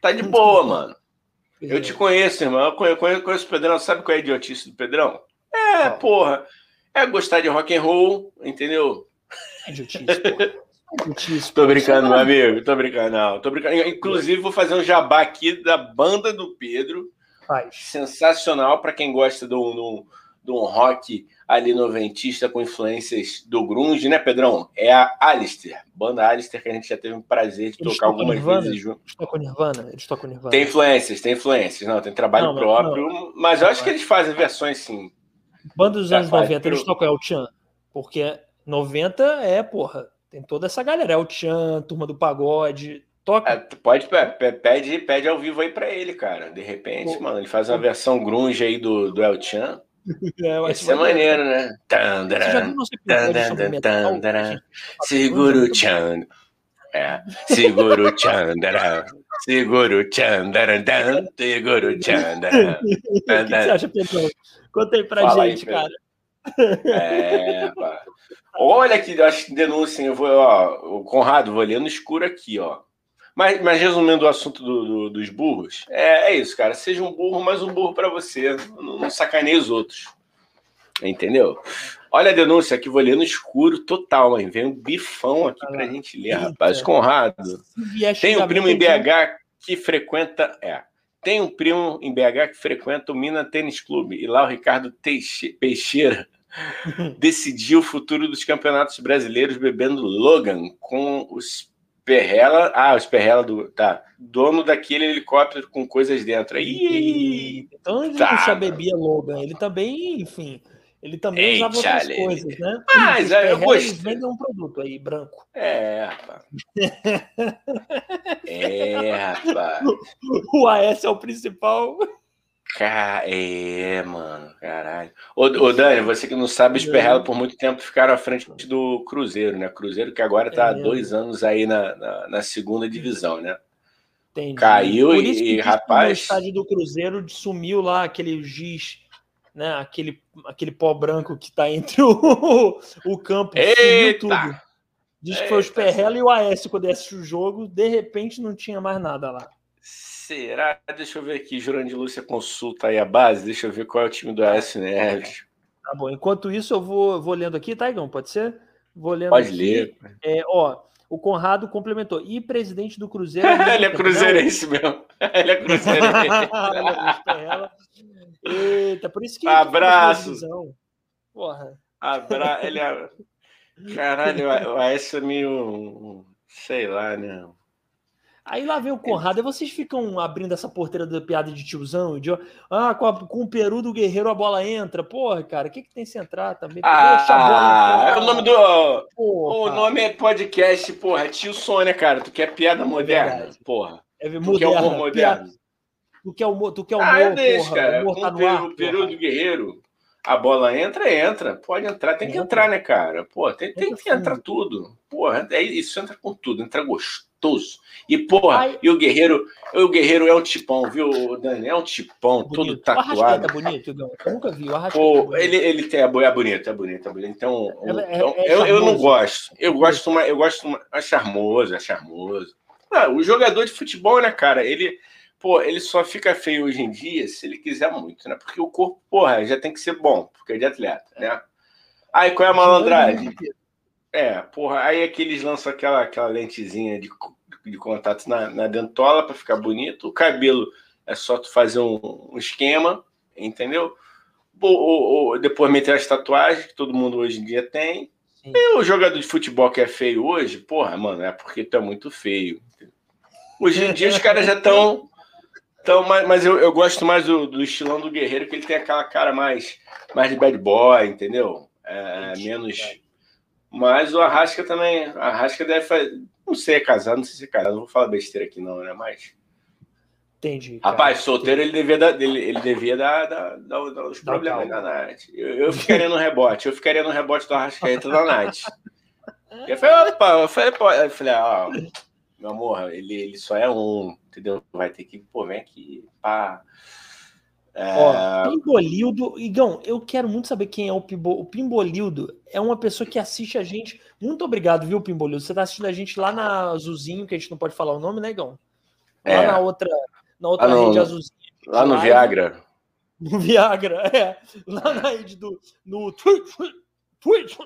tá de boa, mano. Eu te conheço, irmão. Eu conheço, conheço o Pedrão. Sabe qual é a idiotice do Pedrão? É, porra é gostar de rock and roll, entendeu? É idiotice, é tô brincando, meu amigo. Tô brincando, não. Tô brincando. Inclusive, vou fazer um jabá aqui da banda do Pedro. Faz. Sensacional para quem gosta de um, de um rock ali noventista com influências do grunge, né, Pedrão? É a Alistair, banda Alistair que a gente já teve o prazer de eles tocar algumas Nirvana? vezes junto. Eles tocam Nirvana? Eles tocam Nirvana. Tem influências, tem influências. Não, tem trabalho não, próprio, não, mas eu acho que eles fazem versões, sim, Banda dos anos 90, eles tocam El Chan. Porque 90 é, porra, tem toda essa galera. El Chan, Turma do Pagode. Toca. É, pode, pede, pede ao vivo aí pra ele, cara. De repente, Pô. mano, ele faz uma versão grunge aí do, do El Chan. <laughs> É, Isso é maneiro, né? Segura o Chan. É. Segura o <laughs> Chan. Segura o Chan. Segura o <laughs> Chan. O que você acha, Pedro? Conta aí pra Fala gente, aí, cara. É, pá. Olha que acho que denúncia, eu vou, ó, o Conrado, vou ler no escuro aqui, ó. Mas, mas resumindo o assunto do, do, dos burros, é, é, isso, cara. Seja um burro, mas um burro para você. Não, não sacaneie os outros. Entendeu? Olha a denúncia aqui, vou ler no escuro total, hein? Vem um bifão aqui pra gente ler, rapaz. Conrado. Tem um primo em BH que frequenta. É. Tem um primo em BH que frequenta o Mina Tênis Clube e lá o Ricardo Teixeira <laughs> decidiu o futuro dos campeonatos brasileiros bebendo Logan com os Perrela. Ah, os Perrela do. Tá. Dono daquele helicóptero com coisas dentro. Ih, então ele tá, já bebia Logan. Ele também, enfim. Ele também Ei, usava outras Charlie. coisas, né? Mas aí eu. Eles vendem um produto aí, branco. É, rapaz. é, <laughs> rapaz. O AS é o principal. É, mano, caralho. Ô, ô Dani, você que não sabe, os Perrela por muito tempo ficaram à frente do Cruzeiro, né? Cruzeiro que agora tá há é dois anos aí na, na, na segunda divisão, né? Entendi. Caiu e, e rapaz. O estádio do Cruzeiro sumiu lá aquele giz né, aquele, aquele pó branco que está entre o, <laughs> o campo, Eita! tudo. Diz que foi os Perrela e o Aécio quando assistiu o jogo, de repente não tinha mais nada lá. Será? Deixa eu ver aqui, Jurandir Lúcia consulta aí a base, deixa eu ver qual é o time do Aécio Neves. Tá bom, enquanto isso eu vou, vou lendo aqui, tá, Igão? Pode ser? Vou lendo Pode aqui. ler. É, ó, o Conrado complementou. E presidente do Cruzeiro. <laughs> <laughs> Ele é cruzeirense mesmo. Ele é cruzeirense. Eita, por isso que. Abraço. Porra. Abra... Ele é... Caralho, o Aécio é meio. Sei lá, né? Aí lá vem o Conrado, e vocês ficam abrindo essa porteira da piada de tiozão, de ah, com, a, com o peru do guerreiro a bola entra. Porra, cara, o que, que tem que entrar também? Ah, é o nome do. Porra. O nome é podcast, porra, é tio Sônia, cara. Tu quer piada é moderna? Porra. É moderna, tu quer humor moderno? Tu quer humor, tu quer humor, ah, eu deixo, porra, cara. Humor tá com o peru, do guerreiro a bola entra, entra. Pode entrar, tem que entra. entrar, né, cara? Pô, tem, tem que entrar tudo. Porra, é, isso entra com tudo, entra gostoso. E, porra, Ai. e o Guerreiro, o Guerreiro é um tipão, viu, Dani? É um tipão, bonito. todo tatuado. O bonito, Eu nunca vi. O Pô, ele, ele tem, é bonito, é bonito, é bonito. Então, é, então é, eu, eu não gosto. Eu gosto, mais, eu gosto, mais, é charmoso, é charmoso. Ah, o jogador de futebol, né, cara? Ele pô, ele só fica feio hoje em dia se ele quiser muito, né? Porque o corpo, porra, já tem que ser bom, porque é de atleta, né? Aí qual é a malandragem? É, porra, aí é que eles lançam aquela, aquela lentezinha de, de contato na, na dentola para ficar bonito. O cabelo é só tu fazer um, um esquema, entendeu? Ou, ou, ou, depois meter as tatuagens, que todo mundo hoje em dia tem. Sim. E o jogador de futebol que é feio hoje, porra, mano, é porque tu é muito feio. Hoje em dia os caras já estão então, mas, mas eu, eu gosto mais do, do, estilão do Guerreiro, que ele tem aquela cara mais, mais de bad boy, entendeu? É, menos. Mas o Arrasca também. A Arrasca deve fazer. Não sei, é casado, não sei se é casado, não vou falar besteira aqui, não, né? Mas. Entendi. Cara. Rapaz, solteiro ele devia dar, ele, ele devia dar, dar, dar, dar os problemas da Nath. Eu, eu ficaria no rebote, eu ficaria no rebote do Arrascaeta da Nath. <laughs> Eu falei, opa, eu falei, pô, eu falei, ó, meu amor, ele, ele só é um entendeu? Vai ter que, pô, vem aqui, pá. É... Ó, Pimbolildo, Igão, eu quero muito saber quem é o, Pimbo, o Pimbolildo. É uma pessoa que assiste a gente. Muito obrigado, viu, Pimbolildo? Você tá assistindo a gente lá na Azulzinho, que a gente não pode falar o nome, né, Igão? Lá é. na outra, na outra no, rede Azulzinho. Lá no Viagra. No Viagra, <laughs> é. Lá na rede do. No Twitch.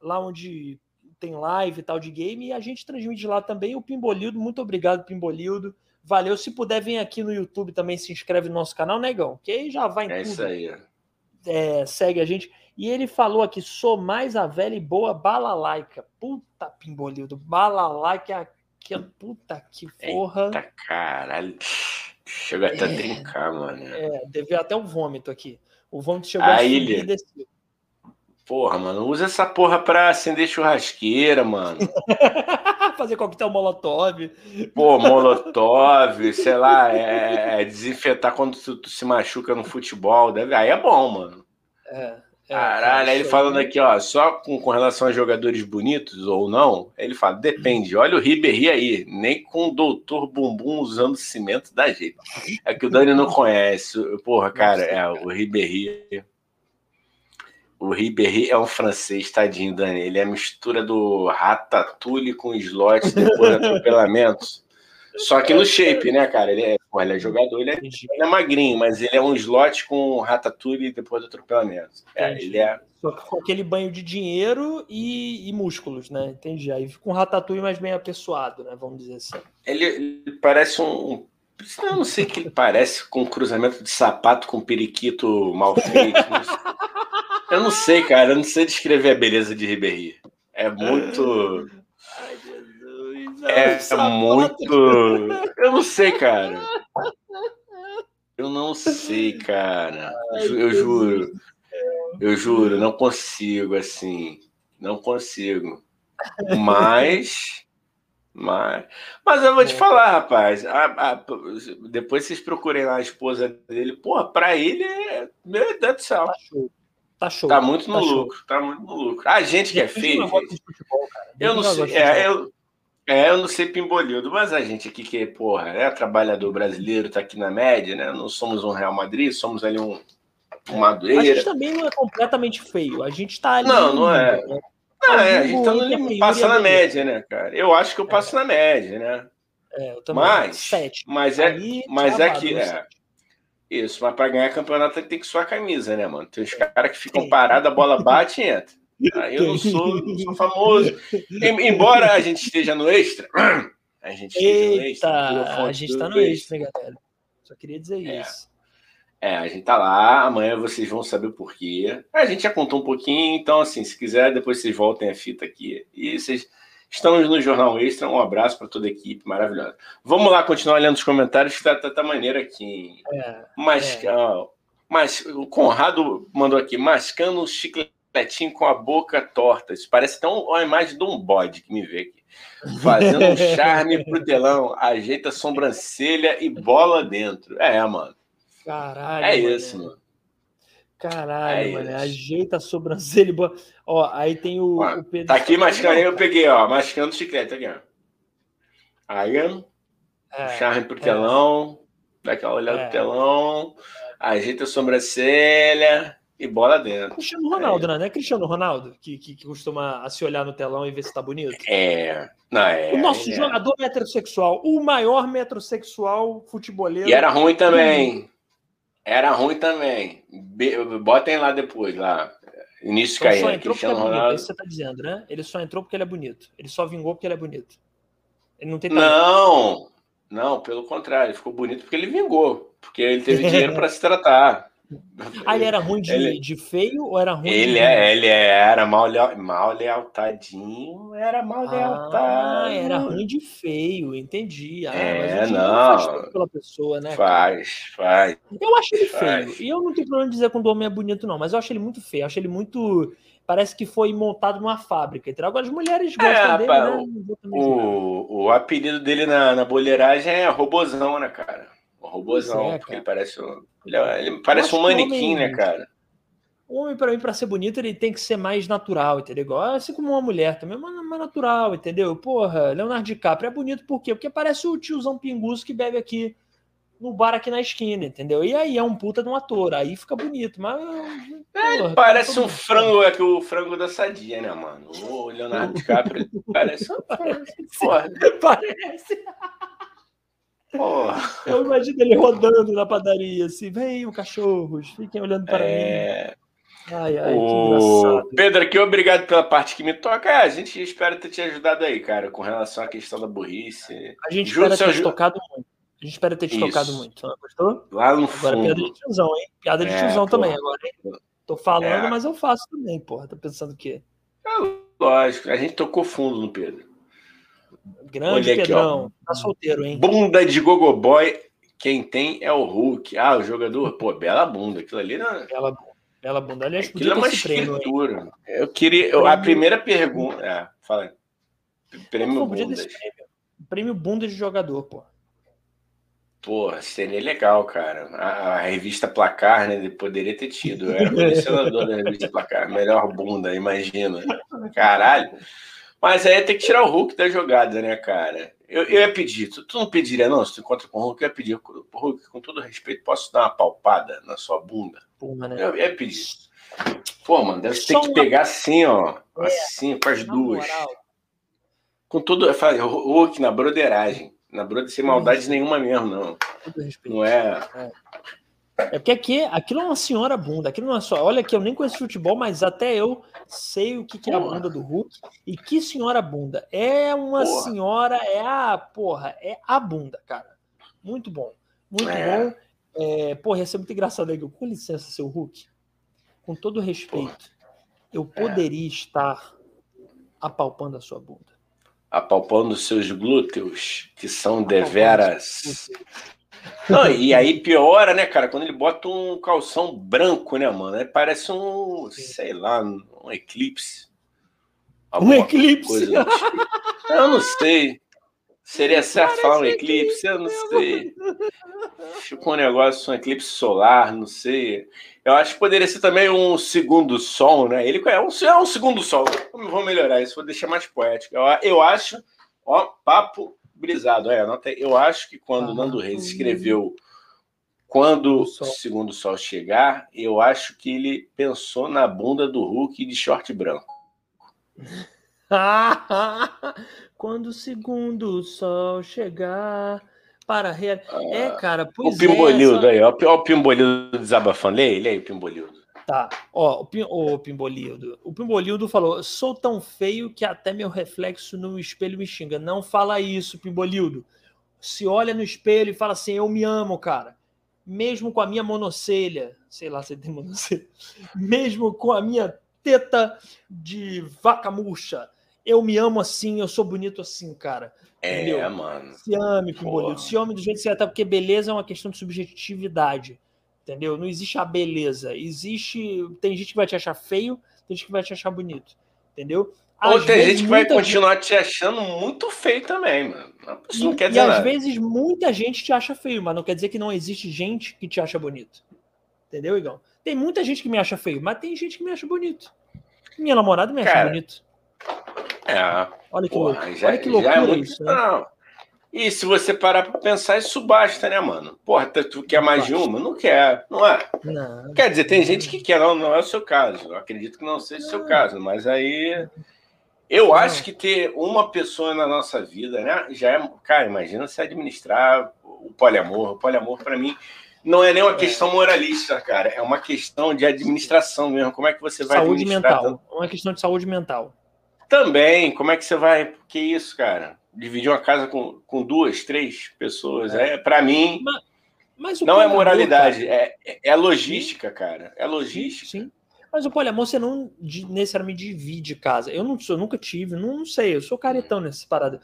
Lá onde tem live e tal de game, e a gente transmite lá também o Pimbolildo. Muito obrigado, Pimbolildo. Valeu. Se puder, vem aqui no YouTube também, se inscreve no nosso canal, negão, que aí já vai em é tudo. isso aí. É, segue a gente. E ele falou aqui: sou mais a velha e boa balalaica. Puta, Pimbolildo, balalaica que puta que porra. Eita, caralho. Chega até é, a trincar, mano. É, devia até um vômito aqui. O vômito chegou a, a ilha. e desceu. Porra, mano, usa essa porra pra acender churrasqueira, mano. <laughs> Fazer coquetel molotov. Pô, molotov, sei lá, é, é desinfetar quando tu, tu, se machuca no futebol. Deve... Aí é bom, mano. É. é Caralho, aí ele falando aqui, ó, só com, com relação a jogadores bonitos ou não, ele fala, depende, olha o Ribéry aí, nem com o doutor Bumbum usando cimento dá jeito. É que o Dani não conhece, porra, cara, é, o Ribéry o Ribéry é um francês, tadinho, Dani. Ele é a mistura do Ratatouille com slot depois de <laughs> atropelamentos. Só que no shape, né, cara? Ele é, ele é jogador, ele é, ele é, magrinho, mas ele é um slot com Ratatouille depois do atropelamento. É, ele é... Só que com aquele banho de dinheiro e, e músculos, né? Entendi. Aí com um Ratatouille mais bem apessoado, né? Vamos dizer assim. Ele, ele parece um, eu não sei o que ele parece com um cruzamento de sapato com periquito mal feito. <laughs> Eu não sei, cara. Eu não sei descrever a beleza de Ribéry. É muito. Ai, Jesus. É, é muito. <laughs> Eu não sei, cara. Eu não sei, cara. Eu, juro. Eu juro, não consigo, assim. Não consigo. Mas. Mas, mas eu vou te falar, rapaz. A, a, depois vocês procurem lá a esposa dele. Porra, pra ele é. Meu Deus do céu. Tá show. Tá show. Tá muito no tá lucro, show. tá muito no lucro. A gente que é feio. Eu não sei. É, eu, é, eu não sei pimbolildo, mas a gente aqui que, porra, é trabalhador brasileiro, tá aqui na média, né? Não somos um Real Madrid, somos ali um, um Madureira. A gente também não é completamente feio. A gente tá ali. Não, não é. Né? Não, é, a gente tá no, passa na média, né, cara? Eu acho que eu passo é. na média, né? É, eu também. Mas, sete. mas é, mas é que. É, isso, mas para ganhar campeonato tem que suar a camisa, né, mano? Tem os caras que ficam parados, a bola bate e entra. Aí eu não sou, não sou <laughs> famoso. Embora a gente esteja no extra, <clears throat> a gente esteja no extra. A gente está no extra, galera. Só queria dizer é. isso. É, a gente tá lá, amanhã vocês vão saber o porquê. A gente já contou um pouquinho, então, assim, se quiser, depois vocês voltem a fita aqui e vocês Estamos no Jornal Extra. Um abraço para toda a equipe maravilhosa. Vamos lá continuar olhando os comentários, que tá, tá, tá maneiro aqui. É, mas, é. Ó, mas o Conrado mandou aqui, mascando um chicletinho com a boca torta. Isso parece tão uma imagem de um bode que me vê aqui. Fazendo um charme pro telão, ajeita a sobrancelha e bola dentro. É, mano. Caralho. É isso, mano. Caralho, mano. Ajeita a sobrancelha e bola. Ó, aí tem o, mano, o Pedro. Tá aqui mascando, eu peguei, ó, mascando o chiclete aqui, ó. Aí, é, charme pro é. telão, dá aquela olhada é. pro telão, ajeita a sobrancelha e bola dentro. Cristiano Ronaldo, né? Não é Cristiano Ronaldo que, que, que, costuma se olhar no telão e ver se tá bonito? É. Não, é o nosso é. jogador heterossexual, o maior metrosexual futeboleiro. E era ruim também. Era ruim também. Botem lá depois, lá. Início então. Cristiano é Ronaldo. É você tá dizendo, né? Ele só entrou porque ele é bonito. Ele só vingou porque ele é bonito. Ele não tem talento. Não, não, pelo contrário. Ele ficou bonito porque ele vingou. Porque ele teve dinheiro para se tratar. Ah, ele era ruim de, ele, de feio ou era ruim ele de... É, ele era mal, mal lealtadinho, era mal ah, Era ruim de feio, entendi. Ah, é, mas não. Faz pela pessoa, né? Faz, faz. Eu acho ele faz. feio. E eu não tenho problema de dizer quando o homem é bonito, não, mas eu acho ele muito feio. Eu acho ele muito. Parece que foi montado numa fábrica. Então, agora as mulheres é, gostam é, dele, né? O, o, apelido dele na, na boleiragem é robozão, né, cara? O robozão, é, porque ele parece um ele, é, ele parece um manequim, homem, né, cara? O homem, para mim, para ser bonito, ele tem que ser mais natural, entendeu? Igual assim como uma mulher também, mas mais natural, entendeu? Porra, Leonardo DiCaprio é bonito por quê? Porque parece o tiozão pinguço que bebe aqui no bar aqui na esquina, entendeu? E aí é um puta de um ator, aí fica bonito, mas. É, porra, parece um frango, é que o frango da sadia, né, mano? O Leonardo <laughs> DiCaprio parece um. Parece. <laughs> parece. Porra. <laughs> Eu imagino ele rodando na padaria, assim, venham cachorros, fiquem olhando para é... mim. Ai, ai, o... Pedro, aqui, obrigado pela parte que me toca. É, a gente espera ter te ajudado aí, cara, com relação à questão da burrice. A gente Juro espera ter te tocado muito. A gente espera ter te Isso. tocado muito. Não gostou? Lá no agora, fundo. piada de tiozão, hein? Piada de é, tiozão também agora, hein? Tô falando, é. mas eu faço também, porra. Tô pensando o quê? É, lógico, a gente tocou fundo no Pedro. Grande Olha Pedrão. Aqui, tá solteiro, hein? Bunda de gogoboy. Quem tem é o Hulk. Ah, o jogador. Pô, bela bunda. Aquilo ali não. É bela bunda. Bela bunda. Aliás, Aquilo é uma escritura. Prêmio, eu queria. Eu, a primeira pergunta. É, fala. Prêmio bunda. Prêmio bunda de jogador, pô. Pô, seria legal, cara. A, a, revista Placar, né? Ele poderia ter tido. Eu era colecionador da revista Placar. Melhor bunda, imagina. <laughs> Caralho. Mas aí tem que tirar o Hulk da jogada, né, cara? Eu, eu ia pedir, tu, tu não pediria, não? Se tu encontra com o Hulk, eu ia pedir, Hulk, com todo respeito, posso dar uma palpada na sua bunda? Porra, né? Eu ia pedir. Pô, mano, deve ter que pegar assim, ó. É, assim, com as duas. Com falei, Hulk na broderagem. Na broder sem maldade nenhuma mesmo, não. Não é. É. É porque aqui, aquilo é uma senhora bunda, aquilo não é só. Olha que eu nem conheço futebol, mas até eu sei o que, que é a bunda do Hulk. E que senhora bunda. É uma porra. senhora, é a. Porra, é a bunda, cara. Muito bom. Muito é. bom. É, porra, ia ser muito engraçado aí. Com licença, seu Hulk. Com todo respeito, porra. eu poderia é. estar apalpando a sua bunda. Apalpando seus glúteos, que são deveras não, e aí piora, né, cara, quando ele bota um calção branco, né, mano? Aí parece um, sei lá, um eclipse. Um eclipse? Tipo. Eu não sei. Seria certo falar um eclipse? Eu não sei. Ficou um negócio, um eclipse solar, não sei. Eu acho que poderia ser também um segundo sol, né? Ele é um, é um segundo sol. Vou melhorar isso, vou deixar mais poético. Eu, eu acho, ó, papo brisado. É, eu acho que quando ah, Nando Reis escreveu Quando o Segundo Sol Chegar, eu acho que ele pensou na bunda do Hulk de short branco. <laughs> quando o segundo sol chegar para real... Ah, é, cara, pois o Pimbolildo é, essa... aí, ó, o Pimbolildo desabafando. Ele aí, o Pimbolildo. Tá, ó, o, Pim, o Pimbolildo. O Pimbolildo falou: sou tão feio que até meu reflexo no espelho me xinga. Não fala isso, Pimbolildo. Se olha no espelho e fala assim: eu me amo, cara. Mesmo com a minha monocelha, sei lá se tem monocelha, <laughs> mesmo com a minha teta de vaca murcha, Eu me amo assim, eu sou bonito assim, cara. É, Entendeu? mano. Se ame, Porra. Pimbolito. Se ame do jeito que você é, tá? porque beleza é uma questão de subjetividade. Entendeu? Não existe a beleza. Existe. Tem gente que vai te achar feio, tem gente que vai te achar bonito. Entendeu? Ou Às tem vezes, gente que vai continuar te achando muito feio também, mano. Isso E, não quer e dizer às nada. vezes muita gente te acha feio, mas não quer dizer que não existe gente que te acha bonito. Entendeu, Igão? Tem muita gente que me acha feio, mas tem gente que me acha bonito. Minha namorada me acha Cara, bonito. É, Olha que, porra, louco. já, Olha que já loucura é muito. isso, né? Não. E se você parar pra pensar, isso basta, né, mano? Porra, tu- quer mais de Basta. uma? Não quer, não é? Não. Quer dizer, tem gente que quer, não, não é o seu caso. Eu acredito que não seja o seu caso, mas aí. Eu Não. acho que ter uma pessoa na nossa vida, né? Já é. Cara, imagina se administrar o poliamor. O poliamor, para mim, não é nem uma questão moralista, cara. É uma questão de administração mesmo. Como é que você vai Saúde administrar mental. É uma questão de saúde mental. também, como é que você vai. Que isso, cara? Dividir uma casa com, com duas, três pessoas. É, para mim, Mas o não é moralidade, cara, é, é- é logística, cara. É logística. Sim. Mas o poliamor você não necessariamente divide casa. Eu não sou, nunca tive, não, não sei, eu sou caretão nessa parada.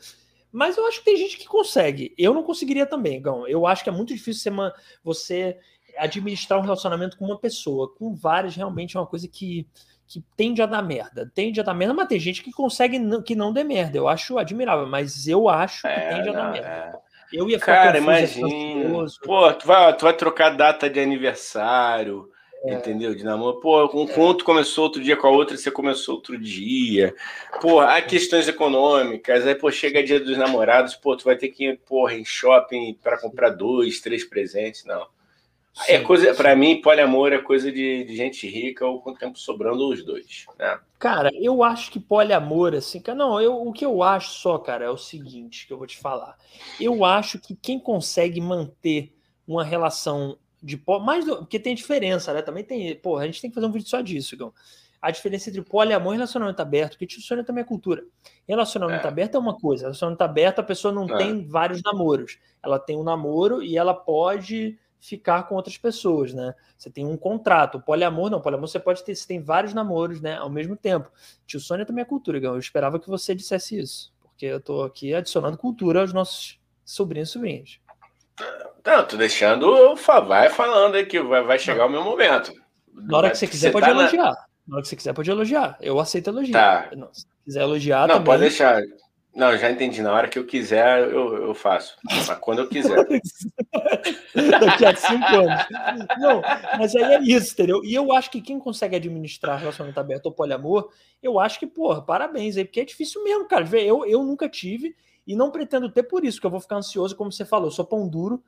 Mas eu acho que tem gente que consegue. Eu não conseguiria também, Gão. Eu acho que é muito difícil você, você administrar um relacionamento com uma pessoa. Com várias, realmente é uma coisa que, que tende a dar merda. Tende a dar merda, mas tem gente que consegue que não dê merda. Eu acho admirável, mas eu acho que É, tende a dar não, merda. é. Eu ia ficar Cara, imagina. Pô, tu vai, tu vai trocar data de aniversário, É. entendeu? De namoro. Pô, um um tu começou outro dia com a outra, você começou outro dia. Pô, há questões econômicas. Aí, pô, chega dia dos namorados, pô, tu vai ter que ir, porra, em shopping para comprar dois, três presentes. Não. É Sim, coisa, sim. para mim, poliamor é coisa de, de gente rica ou com tempo sobrando os dois. Né? Cara, eu acho que poliamor, assim, cara, não, eu, o que eu acho só, cara, é o seguinte que eu vou te falar. Eu acho que quem consegue manter uma relação de mais do, porque tem diferença, né? Também tem, pô, a gente tem que fazer um vídeo só disso, Igão. A diferença entre poliamor e relacionamento aberto, que Sônia também é cultura. Relacionamento É. aberto é uma coisa, relacionamento aberto a pessoa não É. tem vários namoros. Ela tem um namoro e ela pode ficar com outras pessoas, né? Você tem um contrato. O poliamor não, poliamor você pode ter, você tem vários namoros, né, ao mesmo tempo. Tio Sônia também é cultura, Igão. Eu esperava que você dissesse isso, porque eu tô aqui adicionando cultura aos nossos sobrinhos e sobrinhas. Não, tô deixando. Vai falando aí que vai, vai chegar o meu momento. Na hora que você quiser, pode tá na- elogiar. Na hora que você quiser, pode elogiar. Eu aceito elogio. Tá. Não, se quiser elogiar Não, também. pode deixar. Não, já entendi. Na hora que eu quiser, eu, eu faço. Mas quando eu quiser. <laughs> Daqui a cinco anos. Não, mas aí é isso, entendeu? E eu acho que quem consegue administrar relacionamento aberto ou poliamor, eu acho que, porra, parabéns aí, porque é difícil mesmo, cara. Eu, eu nunca tive e não pretendo ter por isso, que eu vou ficar ansioso, como você falou, eu sou pão duro.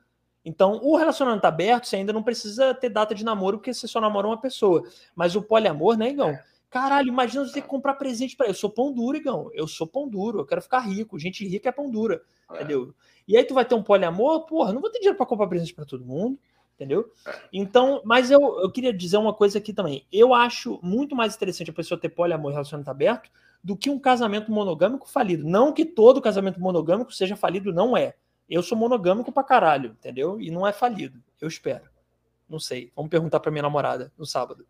Então, o relacionamento aberto, você ainda não precisa ter data de namoro, porque você só namora uma pessoa. Mas o poliamor, né, Igão? Caralho, imagina você ter que comprar presente para Eu sou pão duro, Igão. Eu sou pão duro, eu quero ficar rico. Gente rica é pão dura, entendeu? E aí tu vai ter um poliamor, porra, não vou ter dinheiro para comprar presente para todo mundo, entendeu? Então, mas eu, eu queria dizer uma coisa aqui também. Eu acho muito mais interessante a pessoa ter poliamor e relacionamento aberto do que um casamento monogâmico falido. Não que todo casamento monogâmico seja falido, não é. Eu sou monogâmico pra caralho, entendeu? E não é falido. Eu espero. Não sei. Vamos perguntar pra minha namorada no sábado.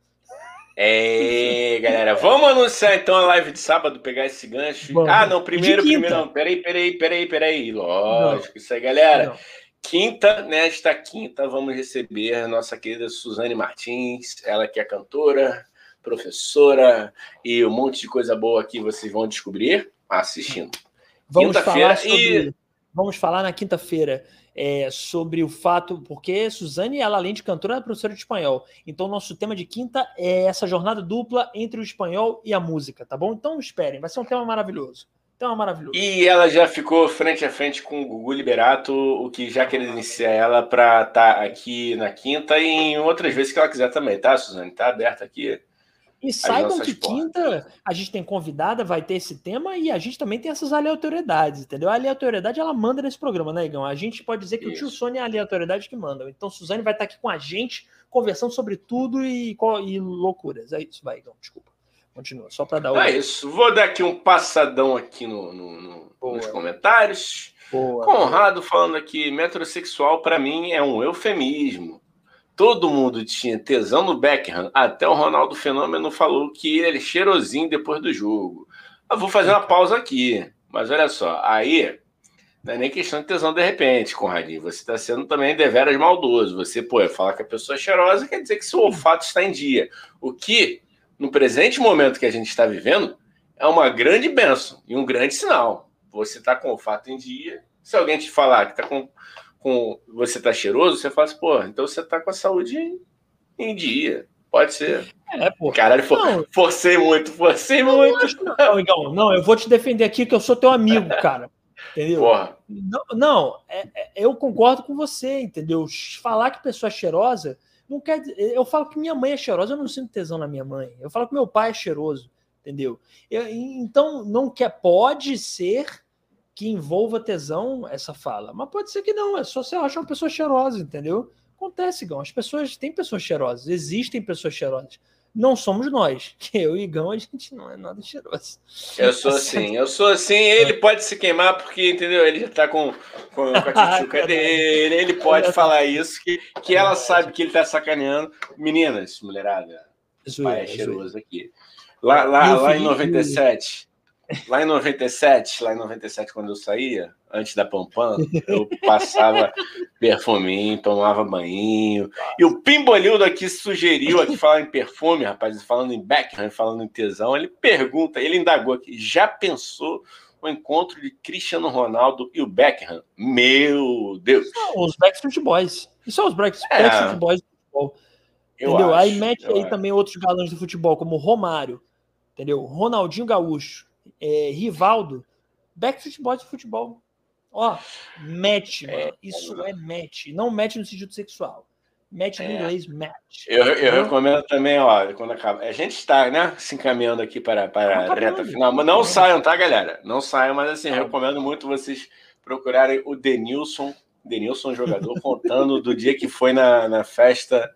É, galera, vamos anunciar então a live de sábado, pegar esse gancho. Ah, não, primeiro, primeiro, não, peraí, peraí, peraí, peraí. Lógico, isso aí, galera. Não. Quinta, nesta quinta, vamos receber a nossa querida Suzane Martins, ela que é cantora, professora e um monte de coisa boa que vocês vão descobrir assistindo. Vamos falar sobre. Vamos falar na quinta-feira é, sobre o fato, porque Suzane, ela além de cantora, é professora de espanhol. Então, nosso tema de quinta é essa jornada dupla entre o espanhol e a música, tá bom? Então, esperem, vai ser um tema maravilhoso. Tema maravilhoso. E ela já ficou frente a frente com o Gugu Liberato, o que já credencia ela para estar aqui na quinta e em outras vezes que ela quiser também, tá, Suzane? Tá aberta aqui. E saibam que portas. quinta a gente tem convidada, vai ter esse tema e a gente também tem essas aleatoriedades, entendeu? A aleatoriedade ela manda nesse programa, né, Igão? A gente pode dizer que o tio Isso. Sônia é a aleatoriedade que manda. Então, Suzane vai estar aqui com a gente, conversando sobre tudo e, e loucuras. É isso, vai, Igão, desculpa. Continua, só para dar o. É isso. Vou dar aqui um passadão aqui no, no- no- Boa. nos comentários. Boa. Conrado falando aqui, metrosexual para mim é um eufemismo. Todo mundo tinha tesão no Beckham, até o Ronaldo Fenômeno falou que ele é cheirosinho depois do jogo. Eu vou fazer uma pausa aqui. Mas olha só, aí não é nem questão de tesão de repente, Conradinho. Você está sendo também deveras maldoso. Você, pô, falar que a pessoa é cheirosa quer dizer que seu olfato está em dia. O que, no presente momento que a gente está vivendo, é uma grande benção e um grande sinal. Você está com o olfato em dia. Se alguém te falar que tá com, com você está cheiroso, você fala assim, pô, então você está com a saúde em, em dia. Pode ser. É, pô. Caralho, for, forcei muito, forcei não, muito. Não, não, não, eu vou te defender aqui que eu sou teu amigo, <laughs> cara. Entendeu? Porra. Não, não é, é, eu concordo com você, entendeu? Falar que pessoa é cheirosa não quer dizer. Eu falo que minha mãe é cheirosa, eu não sinto tesão na minha mãe. Eu falo que meu pai é cheiroso, entendeu? Eu, então, não quer. Pode ser que envolva tesão essa fala, mas pode ser que não. É só você achar uma pessoa cheirosa, entendeu? Acontece, Gão. As pessoas têm pessoas cheirosas, existem pessoas cheirosas. Não somos nós, <laughs> que eu e Gão, a gente não é nada cheiroso. Eu sou <laughs> assim, eu sou assim. Ele pode se queimar porque, entendeu? Ele já tá com, com, com a <laughs> tchutchuca dele, ele pode falar isso, que, que ela sabe que ele tá sacaneando. Meninas, mulherada, o pai é cheiroso aqui. Lá, lá, lá em 97, Lá em 97, lá em 97, quando eu saía, antes da Pampam, eu passava perfuminho, tomava banho. E o Pimbolildo aqui sugeriu, aqui falar em perfume, rapaz, falando em Beckham, falando em tesão, ele pergunta, ele indagou aqui, já pensou o encontro de Cristiano Ronaldo e o Beckham? Meu Deus! São os Backstreet Boys. Isso são os Backstreet, é. Boys do futebol. entendeu? Acho, aí mete aí acho. também outros galãs do futebol, como Romário, entendeu? Ronaldinho Gaúcho é, Rivaldo, Backstreet Boys de futebol. Ó, match, é, mano. Isso é, é match. Não match no sentido sexual. Match no é. inglês, match. Eu, eu recomendo também, ó, quando acaba. A gente está, né, se encaminhando aqui para, para a reta final. Mas não saiam, tá, galera? Não saiam, mas assim, eu recomendo muito vocês procurarem o Denilson, Denilson, jogador, contando do dia que foi na, na festa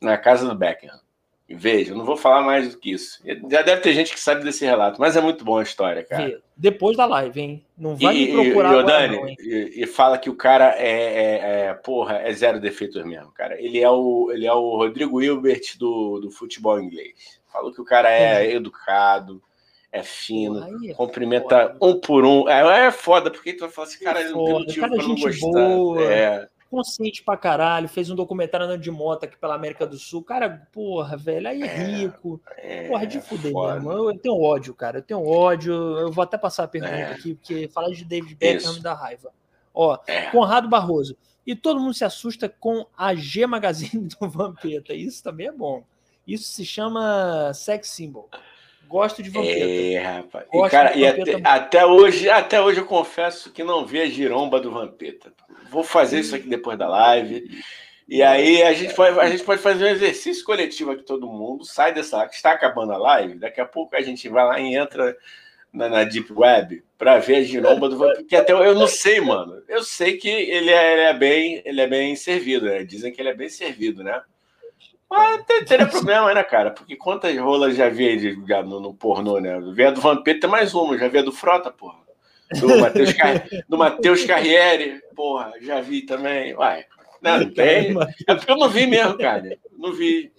na casa do Beckham. Veja, não vou falar mais do que isso. Já deve ter gente que sabe desse relato, mas é muito boa a história, cara. Depois da live, hein? Não vai e, me procurar e, agora, Dani, não, e, e, fala que o cara é, é, é, porra, é zero defeitos mesmo, cara. Ele é o, ele é o Rodrigo Hilbert do, do futebol inglês. Falou que o cara é, é. educado, é fino, Ai, é cumprimenta foda. um por um. É, é foda, porque tu vai falar assim, cara, ele não tem motivo pra não gostar. Boa. É consciente pra caralho, fez um documentário andando de moto aqui pela América do Sul. Cara, porra, velho, aí é, é rico. É, porra, de fuder mesmo. Eu, eu, tenho ódio, cara. Eu tenho ódio. Eu vou até passar a pergunta é. aqui, porque falar de David Beckham me dá raiva. Ó, é. Conrado Barroso. E todo mundo se assusta com a G Magazine <laughs> do Vampeta. Isso também é bom. Isso se chama sex symbol. Gosto de Vampeta. É, rapaz. E, cara, e até, até, hoje, até hoje eu confesso que não vi a giromba do Vampeta. Vou fazer isso aqui depois da live. E aí a gente pode, a gente pode fazer um exercício coletivo aqui, todo mundo. Sai dessa. Está acabando a live. Daqui a pouco a gente vai lá e entra na, na Deep Web para ver a giromba do Vampeta. Que até eu não sei, mano. Eu sei que ele é, ele é bem, ele é bem servido, né? Dizem que ele é bem servido, né? Mas teria problema, né, cara? Porque quantas rolas já vi de, já no, no pornô, né? Vi a do Vampeta mais uma, já vi a do Frota, porra. Do Matheus Car... do Carriere, porra, já vi também. Uai, não, não tem. É porque eu não vi mesmo, cara. Não vi.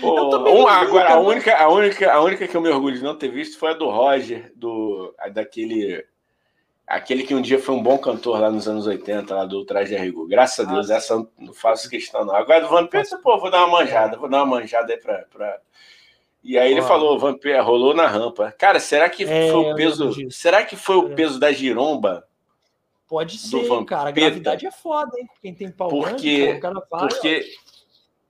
Pô, um, agora, a única, a, única, a única que eu me orgulho de não ter visto foi a do Roger, do, daquele Aquele que um dia foi um bom cantor lá nos anos 80, lá do Traje de Rigor. Graças a Deus, Nossa. essa não faço questão, não. Agora do Vampiro, pô, vou dar uma manjada, vou dar uma manjada aí pra. pra... E aí ele falou, Vampiro, rolou na rampa. Cara, será que é, foi o peso. Será que foi o peso da giromba? Pode ser, cara. A gravidade é foda, hein? Quem tem pau porque, grande, vai, porque,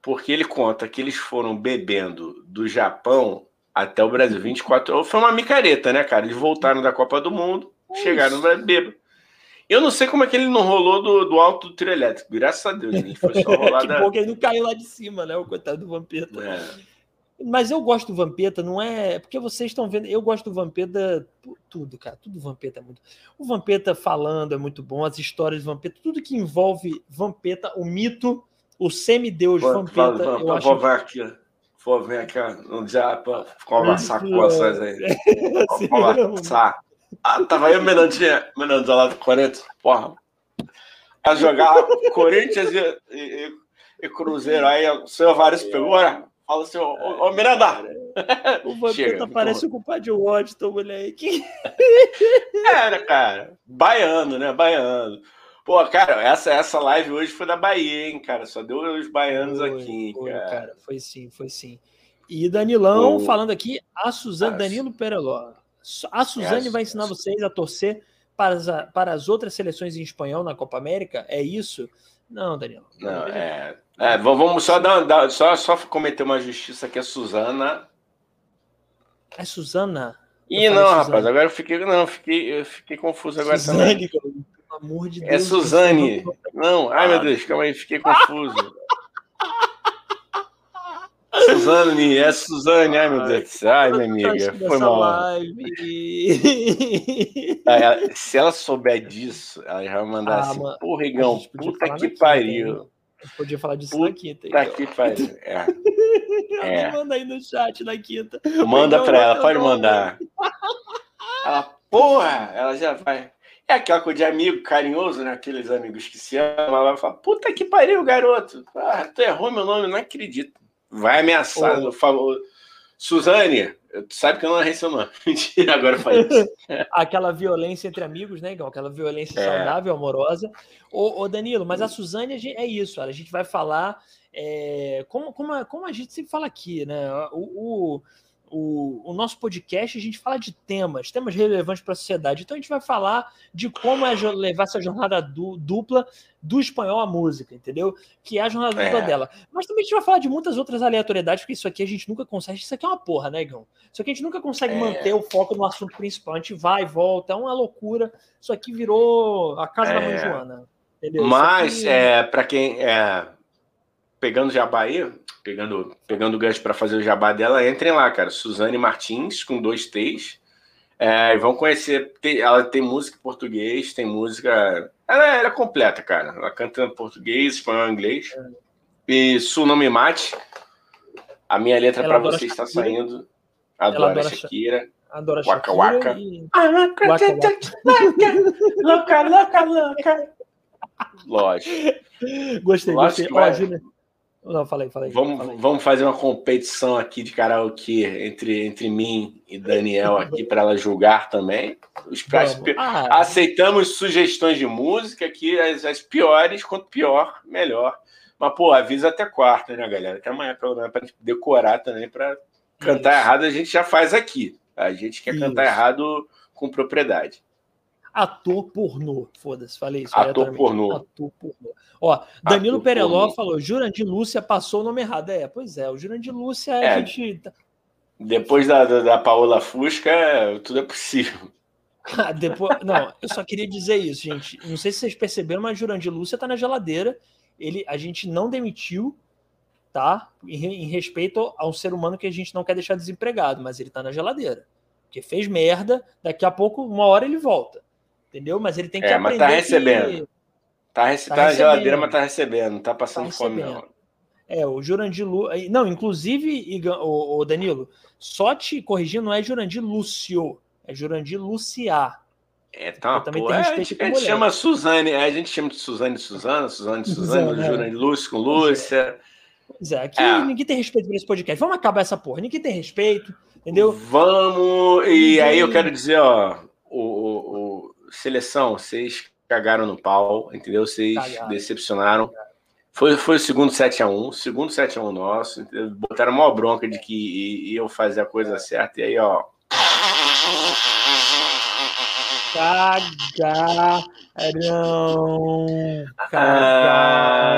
porque ele conta que eles foram bebendo do Japão até o Brasil 24 horas. Foi uma micareta, né, cara? Eles voltaram da Copa do Mundo Chegaram no bêbado. Eu não sei como é que ele não rolou do, do alto do trio elétrico. Graças a Deus, ele foi só <laughs> rolar. que da... bom que ele não caiu lá de cima, né? O coitado do Vampeta. É. Mas eu gosto do Vampeta, não é. Porque vocês estão vendo. Eu gosto do Vampeta tudo, cara. Tudo Vampeta é muito. O Vampeta falando é muito bom, as histórias do Vampeta, tudo que envolve Vampeta, o mito, o semideus Vampeta. Vou, eu acho... ver aqui. Vou ver aqui no dia para conversar com vocês aí. <laughs> Vou conversar. Ah, tava aí o Menandinha, Menandinha lá do Corinthians, porra. A jogar Corinthians e, e, e, Cruzeiro. Aí o senhor Vares pegou, né? Fala assim, ô, ô Miranda, O Vampeta parece o compadre Washington, moleque. Era, cara. Baiano, né? Baiano. Pô, cara, essa, essa live hoje foi da Bahia, hein, cara? Só deu os baianos foi, aqui, foi, cara. cara. Foi sim, foi sim. E Danilão o... falando aqui, a Suzane, Danilo Pereló. A Suzane vai ensinar vocês a torcer para as, para as outras seleções em espanhol na Copa América? É isso? Não, Danilo. Não, é, é, vamos só dar, dar, só, só cometer uma justiça aqui, a Suzana. É Suzana? Ih, não, Suzana. rapaz, agora eu fiquei, não, eu fiquei, eu fiquei confuso agora Suzane, também. Pelo amor de é Deus. É Suzane. Não, ai meu Deus, calma aí, fiquei confuso. Suzane, é Suzane, ai meu Deus. Ai, minha amiga, foi mal. se ela souber disso, ela já vai mandar ah, assim, Rigão, puta que pariu. Podia falar disso Puta na quinta. Então. que pariu. É. <laughs> é. Manda aí no chat na quinta. Manda pra ela, pode mandar. <laughs> Ela, porra, ela já vai. É aquela coisa de amigo carinhoso, né? Aqueles amigos que se amam. Ela vai falar, puta que pariu, garoto. Ah, tu errou meu nome, não acredito. Vai ameaçar, por favor. Suzane, sabe que eu não errei seu nome. Mentira, agora falei isso. <laughs> Aquela violência entre amigos, né, Igão? Aquela violência é. saudável, amorosa. Ô, ô, Danilo, mas a Suzane é isso, a gente vai falar é, como, como, a, como a gente sempre fala aqui, né? O, o o, o, nosso podcast, a gente fala de temas, temas relevantes para a sociedade. Então a gente vai falar de como é levar essa jornada du, dupla do espanhol à música, entendeu? Que é a jornada é. dupla dela. Mas também a gente vai falar de muitas outras aleatoriedades, porque isso aqui a gente nunca consegue. Isso aqui é uma porra, né, Igão? Isso aqui a gente nunca consegue é. manter o foco no assunto principal. A gente vai e volta, é uma loucura. Isso aqui virou a casa da mãe é. Joana. Entendeu? Mas, aqui... é, para quem. É, pegando já a Bahia, pegando, pegando o gancho para fazer o jabá dela, entrem lá, cara. Suzane Martins, com dois T's. É, vão conhecer. ela tem música em português, tem música. Ela, ela é completa, cara. Ela canta em português, espanhol inglês. E Su Não Me Mate. A minha letra para você está saindo. Adoro a Shakira. Adoro a Shakira. Waka, e... Louca, louca, louca. Lógico. Gostei, Lógico gostei. Ó, não, falei, falei. Vamos, falei. vamos fazer uma competição aqui de karaokê entre, entre mim e Daniel aqui para ela julgar também. Os, ah, aceitamos sugestões de música aqui, as, as piores, quanto pior, melhor. Mas, pô, avisa até quarta, né, galera? Até amanhã, pelo menos, para decorar também, para cantar errado, a gente já faz aqui. A gente quer isso. cantar errado com propriedade. Ator pornô, foda-se, falei isso. Ator pornô. Ator pornô. Ó, Danilo Ator Pereló pornô. falou: Jurandir Lúcia passou o nome errado. É, pois é, o Jurandir Lúcia é, a gente. Tá depois da, da, da Paola Fusca, tudo é possível. <laughs> Ah, depois, não, eu só queria dizer isso, gente. Não sei se vocês perceberam, mas Jurandir Lúcia tá na geladeira. Ele, a gente não demitiu, tá? Em, em, respeito ao ser humano que a gente não quer deixar desempregado, mas ele tá na geladeira. Porque fez merda, daqui a pouco, uma hora ele volta. Entendeu? Mas ele tem que é, aprender. Mas tá recebendo. Que... Tá, rece... tá, tá na geladeira, mas tá recebendo. Não tá passando tá fome, não. É, o Jurandir Lu... Não, inclusive, o Danilo, só te corrigindo, não é Jurandir Lúcio, é Jurandir Luciá. É, tá uma também tem é, a gente, a gente chama Suzane, é, a gente chama de Suzane Suzana, Suzane Suzane, Jurandir Lúcio com Lúcia. Pois é, aqui é. ninguém tem respeito por esse podcast. Vamos acabar essa porra, ninguém tem respeito, entendeu? Vamos, e aí eu quero dizer, ó, seleção, vocês cagaram no pau, entendeu? Vocês Cagaram. decepcionaram. Foi, foi o segundo 7x1, o segundo 7x1 nosso. Entendeu? Botaram uma bronca de que iam fazer a coisa certa. E aí, ó. Cagaram. Cagaram.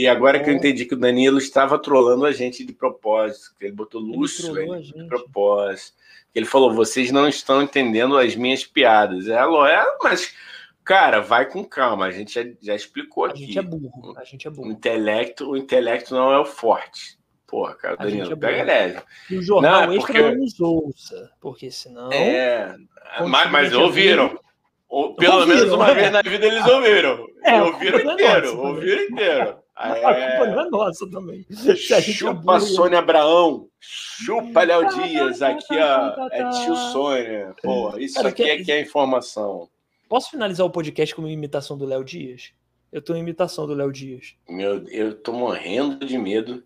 E agora que eu entendi que o Danilo estava trolando a gente de propósito, ele botou Lúcio ele de propósito. Ele falou: vocês não estão entendendo as minhas piadas. É, é mas, cara, vai com calma. A gente já, já explicou aqui. A gente é burro. A gente é burro. O intelecto, o intelecto não é o forte. Porra, cara, a Danilo, é pega leve. E o jornal não, é porque... não nos ouça, porque senão. É, mas, mas ouviram. Ou, pelo ouviram, menos uma é. vez na vida eles ouviram. É, ouviram é inteiro, ouviram inteiro. É... A culpa não é nossa também. Chupa é Sônia Abraão. Chupa Léo Dias. Aqui, ó. É tio Sônia. Pô, isso Cara, aqui que... é que é informação. Posso finalizar o podcast com uma imitação do Léo Dias? Eu tô em imitação do Léo Dias. Meu, eu tô morrendo de medo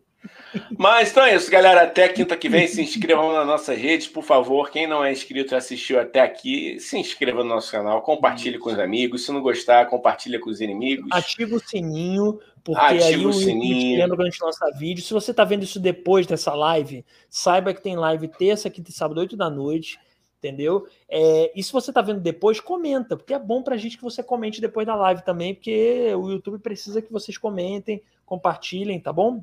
Mas então é isso, galera. Até quinta que vem. Se inscrevam nas nossas redes, por favor. Quem não é inscrito e assistiu até aqui, se inscreva no nosso canal, compartilhe com os amigos. Se não gostar, compartilha com os inimigos. Ativa o sininho, porque Ativa aí o, o sininho. quando a gente lança vídeo. Se você está vendo isso depois dessa live, saiba que tem live terça, quinta e sábado, 8 da noite entendeu? É, e se você está vendo depois, comenta, porque é bom para a gente que você comente depois da live também, porque o YouTube precisa que vocês comentem, compartilhem, tá bom?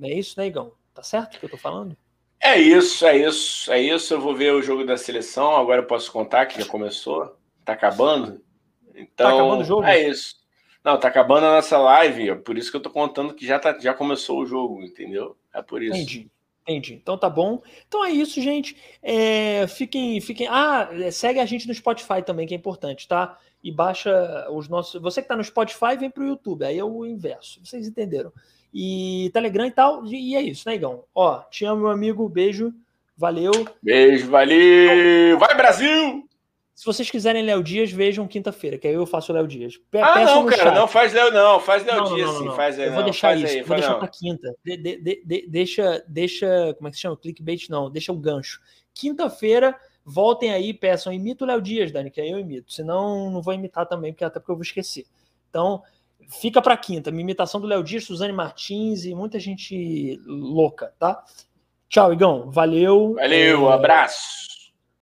É isso, né, Igão? Tá certo o que eu tô falando? É isso, é isso, é isso. Eu vou ver o jogo da seleção. Agora eu posso contar que já começou. Tá acabando. Então, tá acabando o jogo? É isso. Não, tá acabando a nossa live. É por isso que eu tô contando que já, tá, já começou o jogo, entendeu? É por isso. Entendi. Entendi. Então tá bom. Então é isso, gente. É, fiquem, fiquem. Ah, é, segue a gente no Spotify também, que é importante, tá? E baixa os nossos. Você que tá no Spotify, vem pro YouTube. Aí é o inverso. Vocês entenderam? E Telegram e tal. E é isso, né, Igão? Ó, te amo, meu amigo. Beijo. Valeu. Beijo, valeu. Vai, Brasil! Se vocês quiserem Léo Dias, vejam quinta-feira, que aí eu faço o Léo Dias. Pe ah, não, cara, chat. não faz Léo, não. Faz Léo Dias, não, sim. Não, faz aí, eu vou deixar isso, aí, vou deixar pra quinta. De, de, de, deixa, deixa, como é que se chama? Clickbait, não. Deixa o gancho. Quinta-feira, voltem aí, peçam, imita o Léo Dias, Dani, que aí eu imito. Senão, não vou imitar também, porque até porque eu vou esquecer. Então, fica para quinta. Minha imitação do Léo Dias, Suzane Martins e muita gente louca, tá? Tchau, Igão. Valeu. Valeu, é... abraço.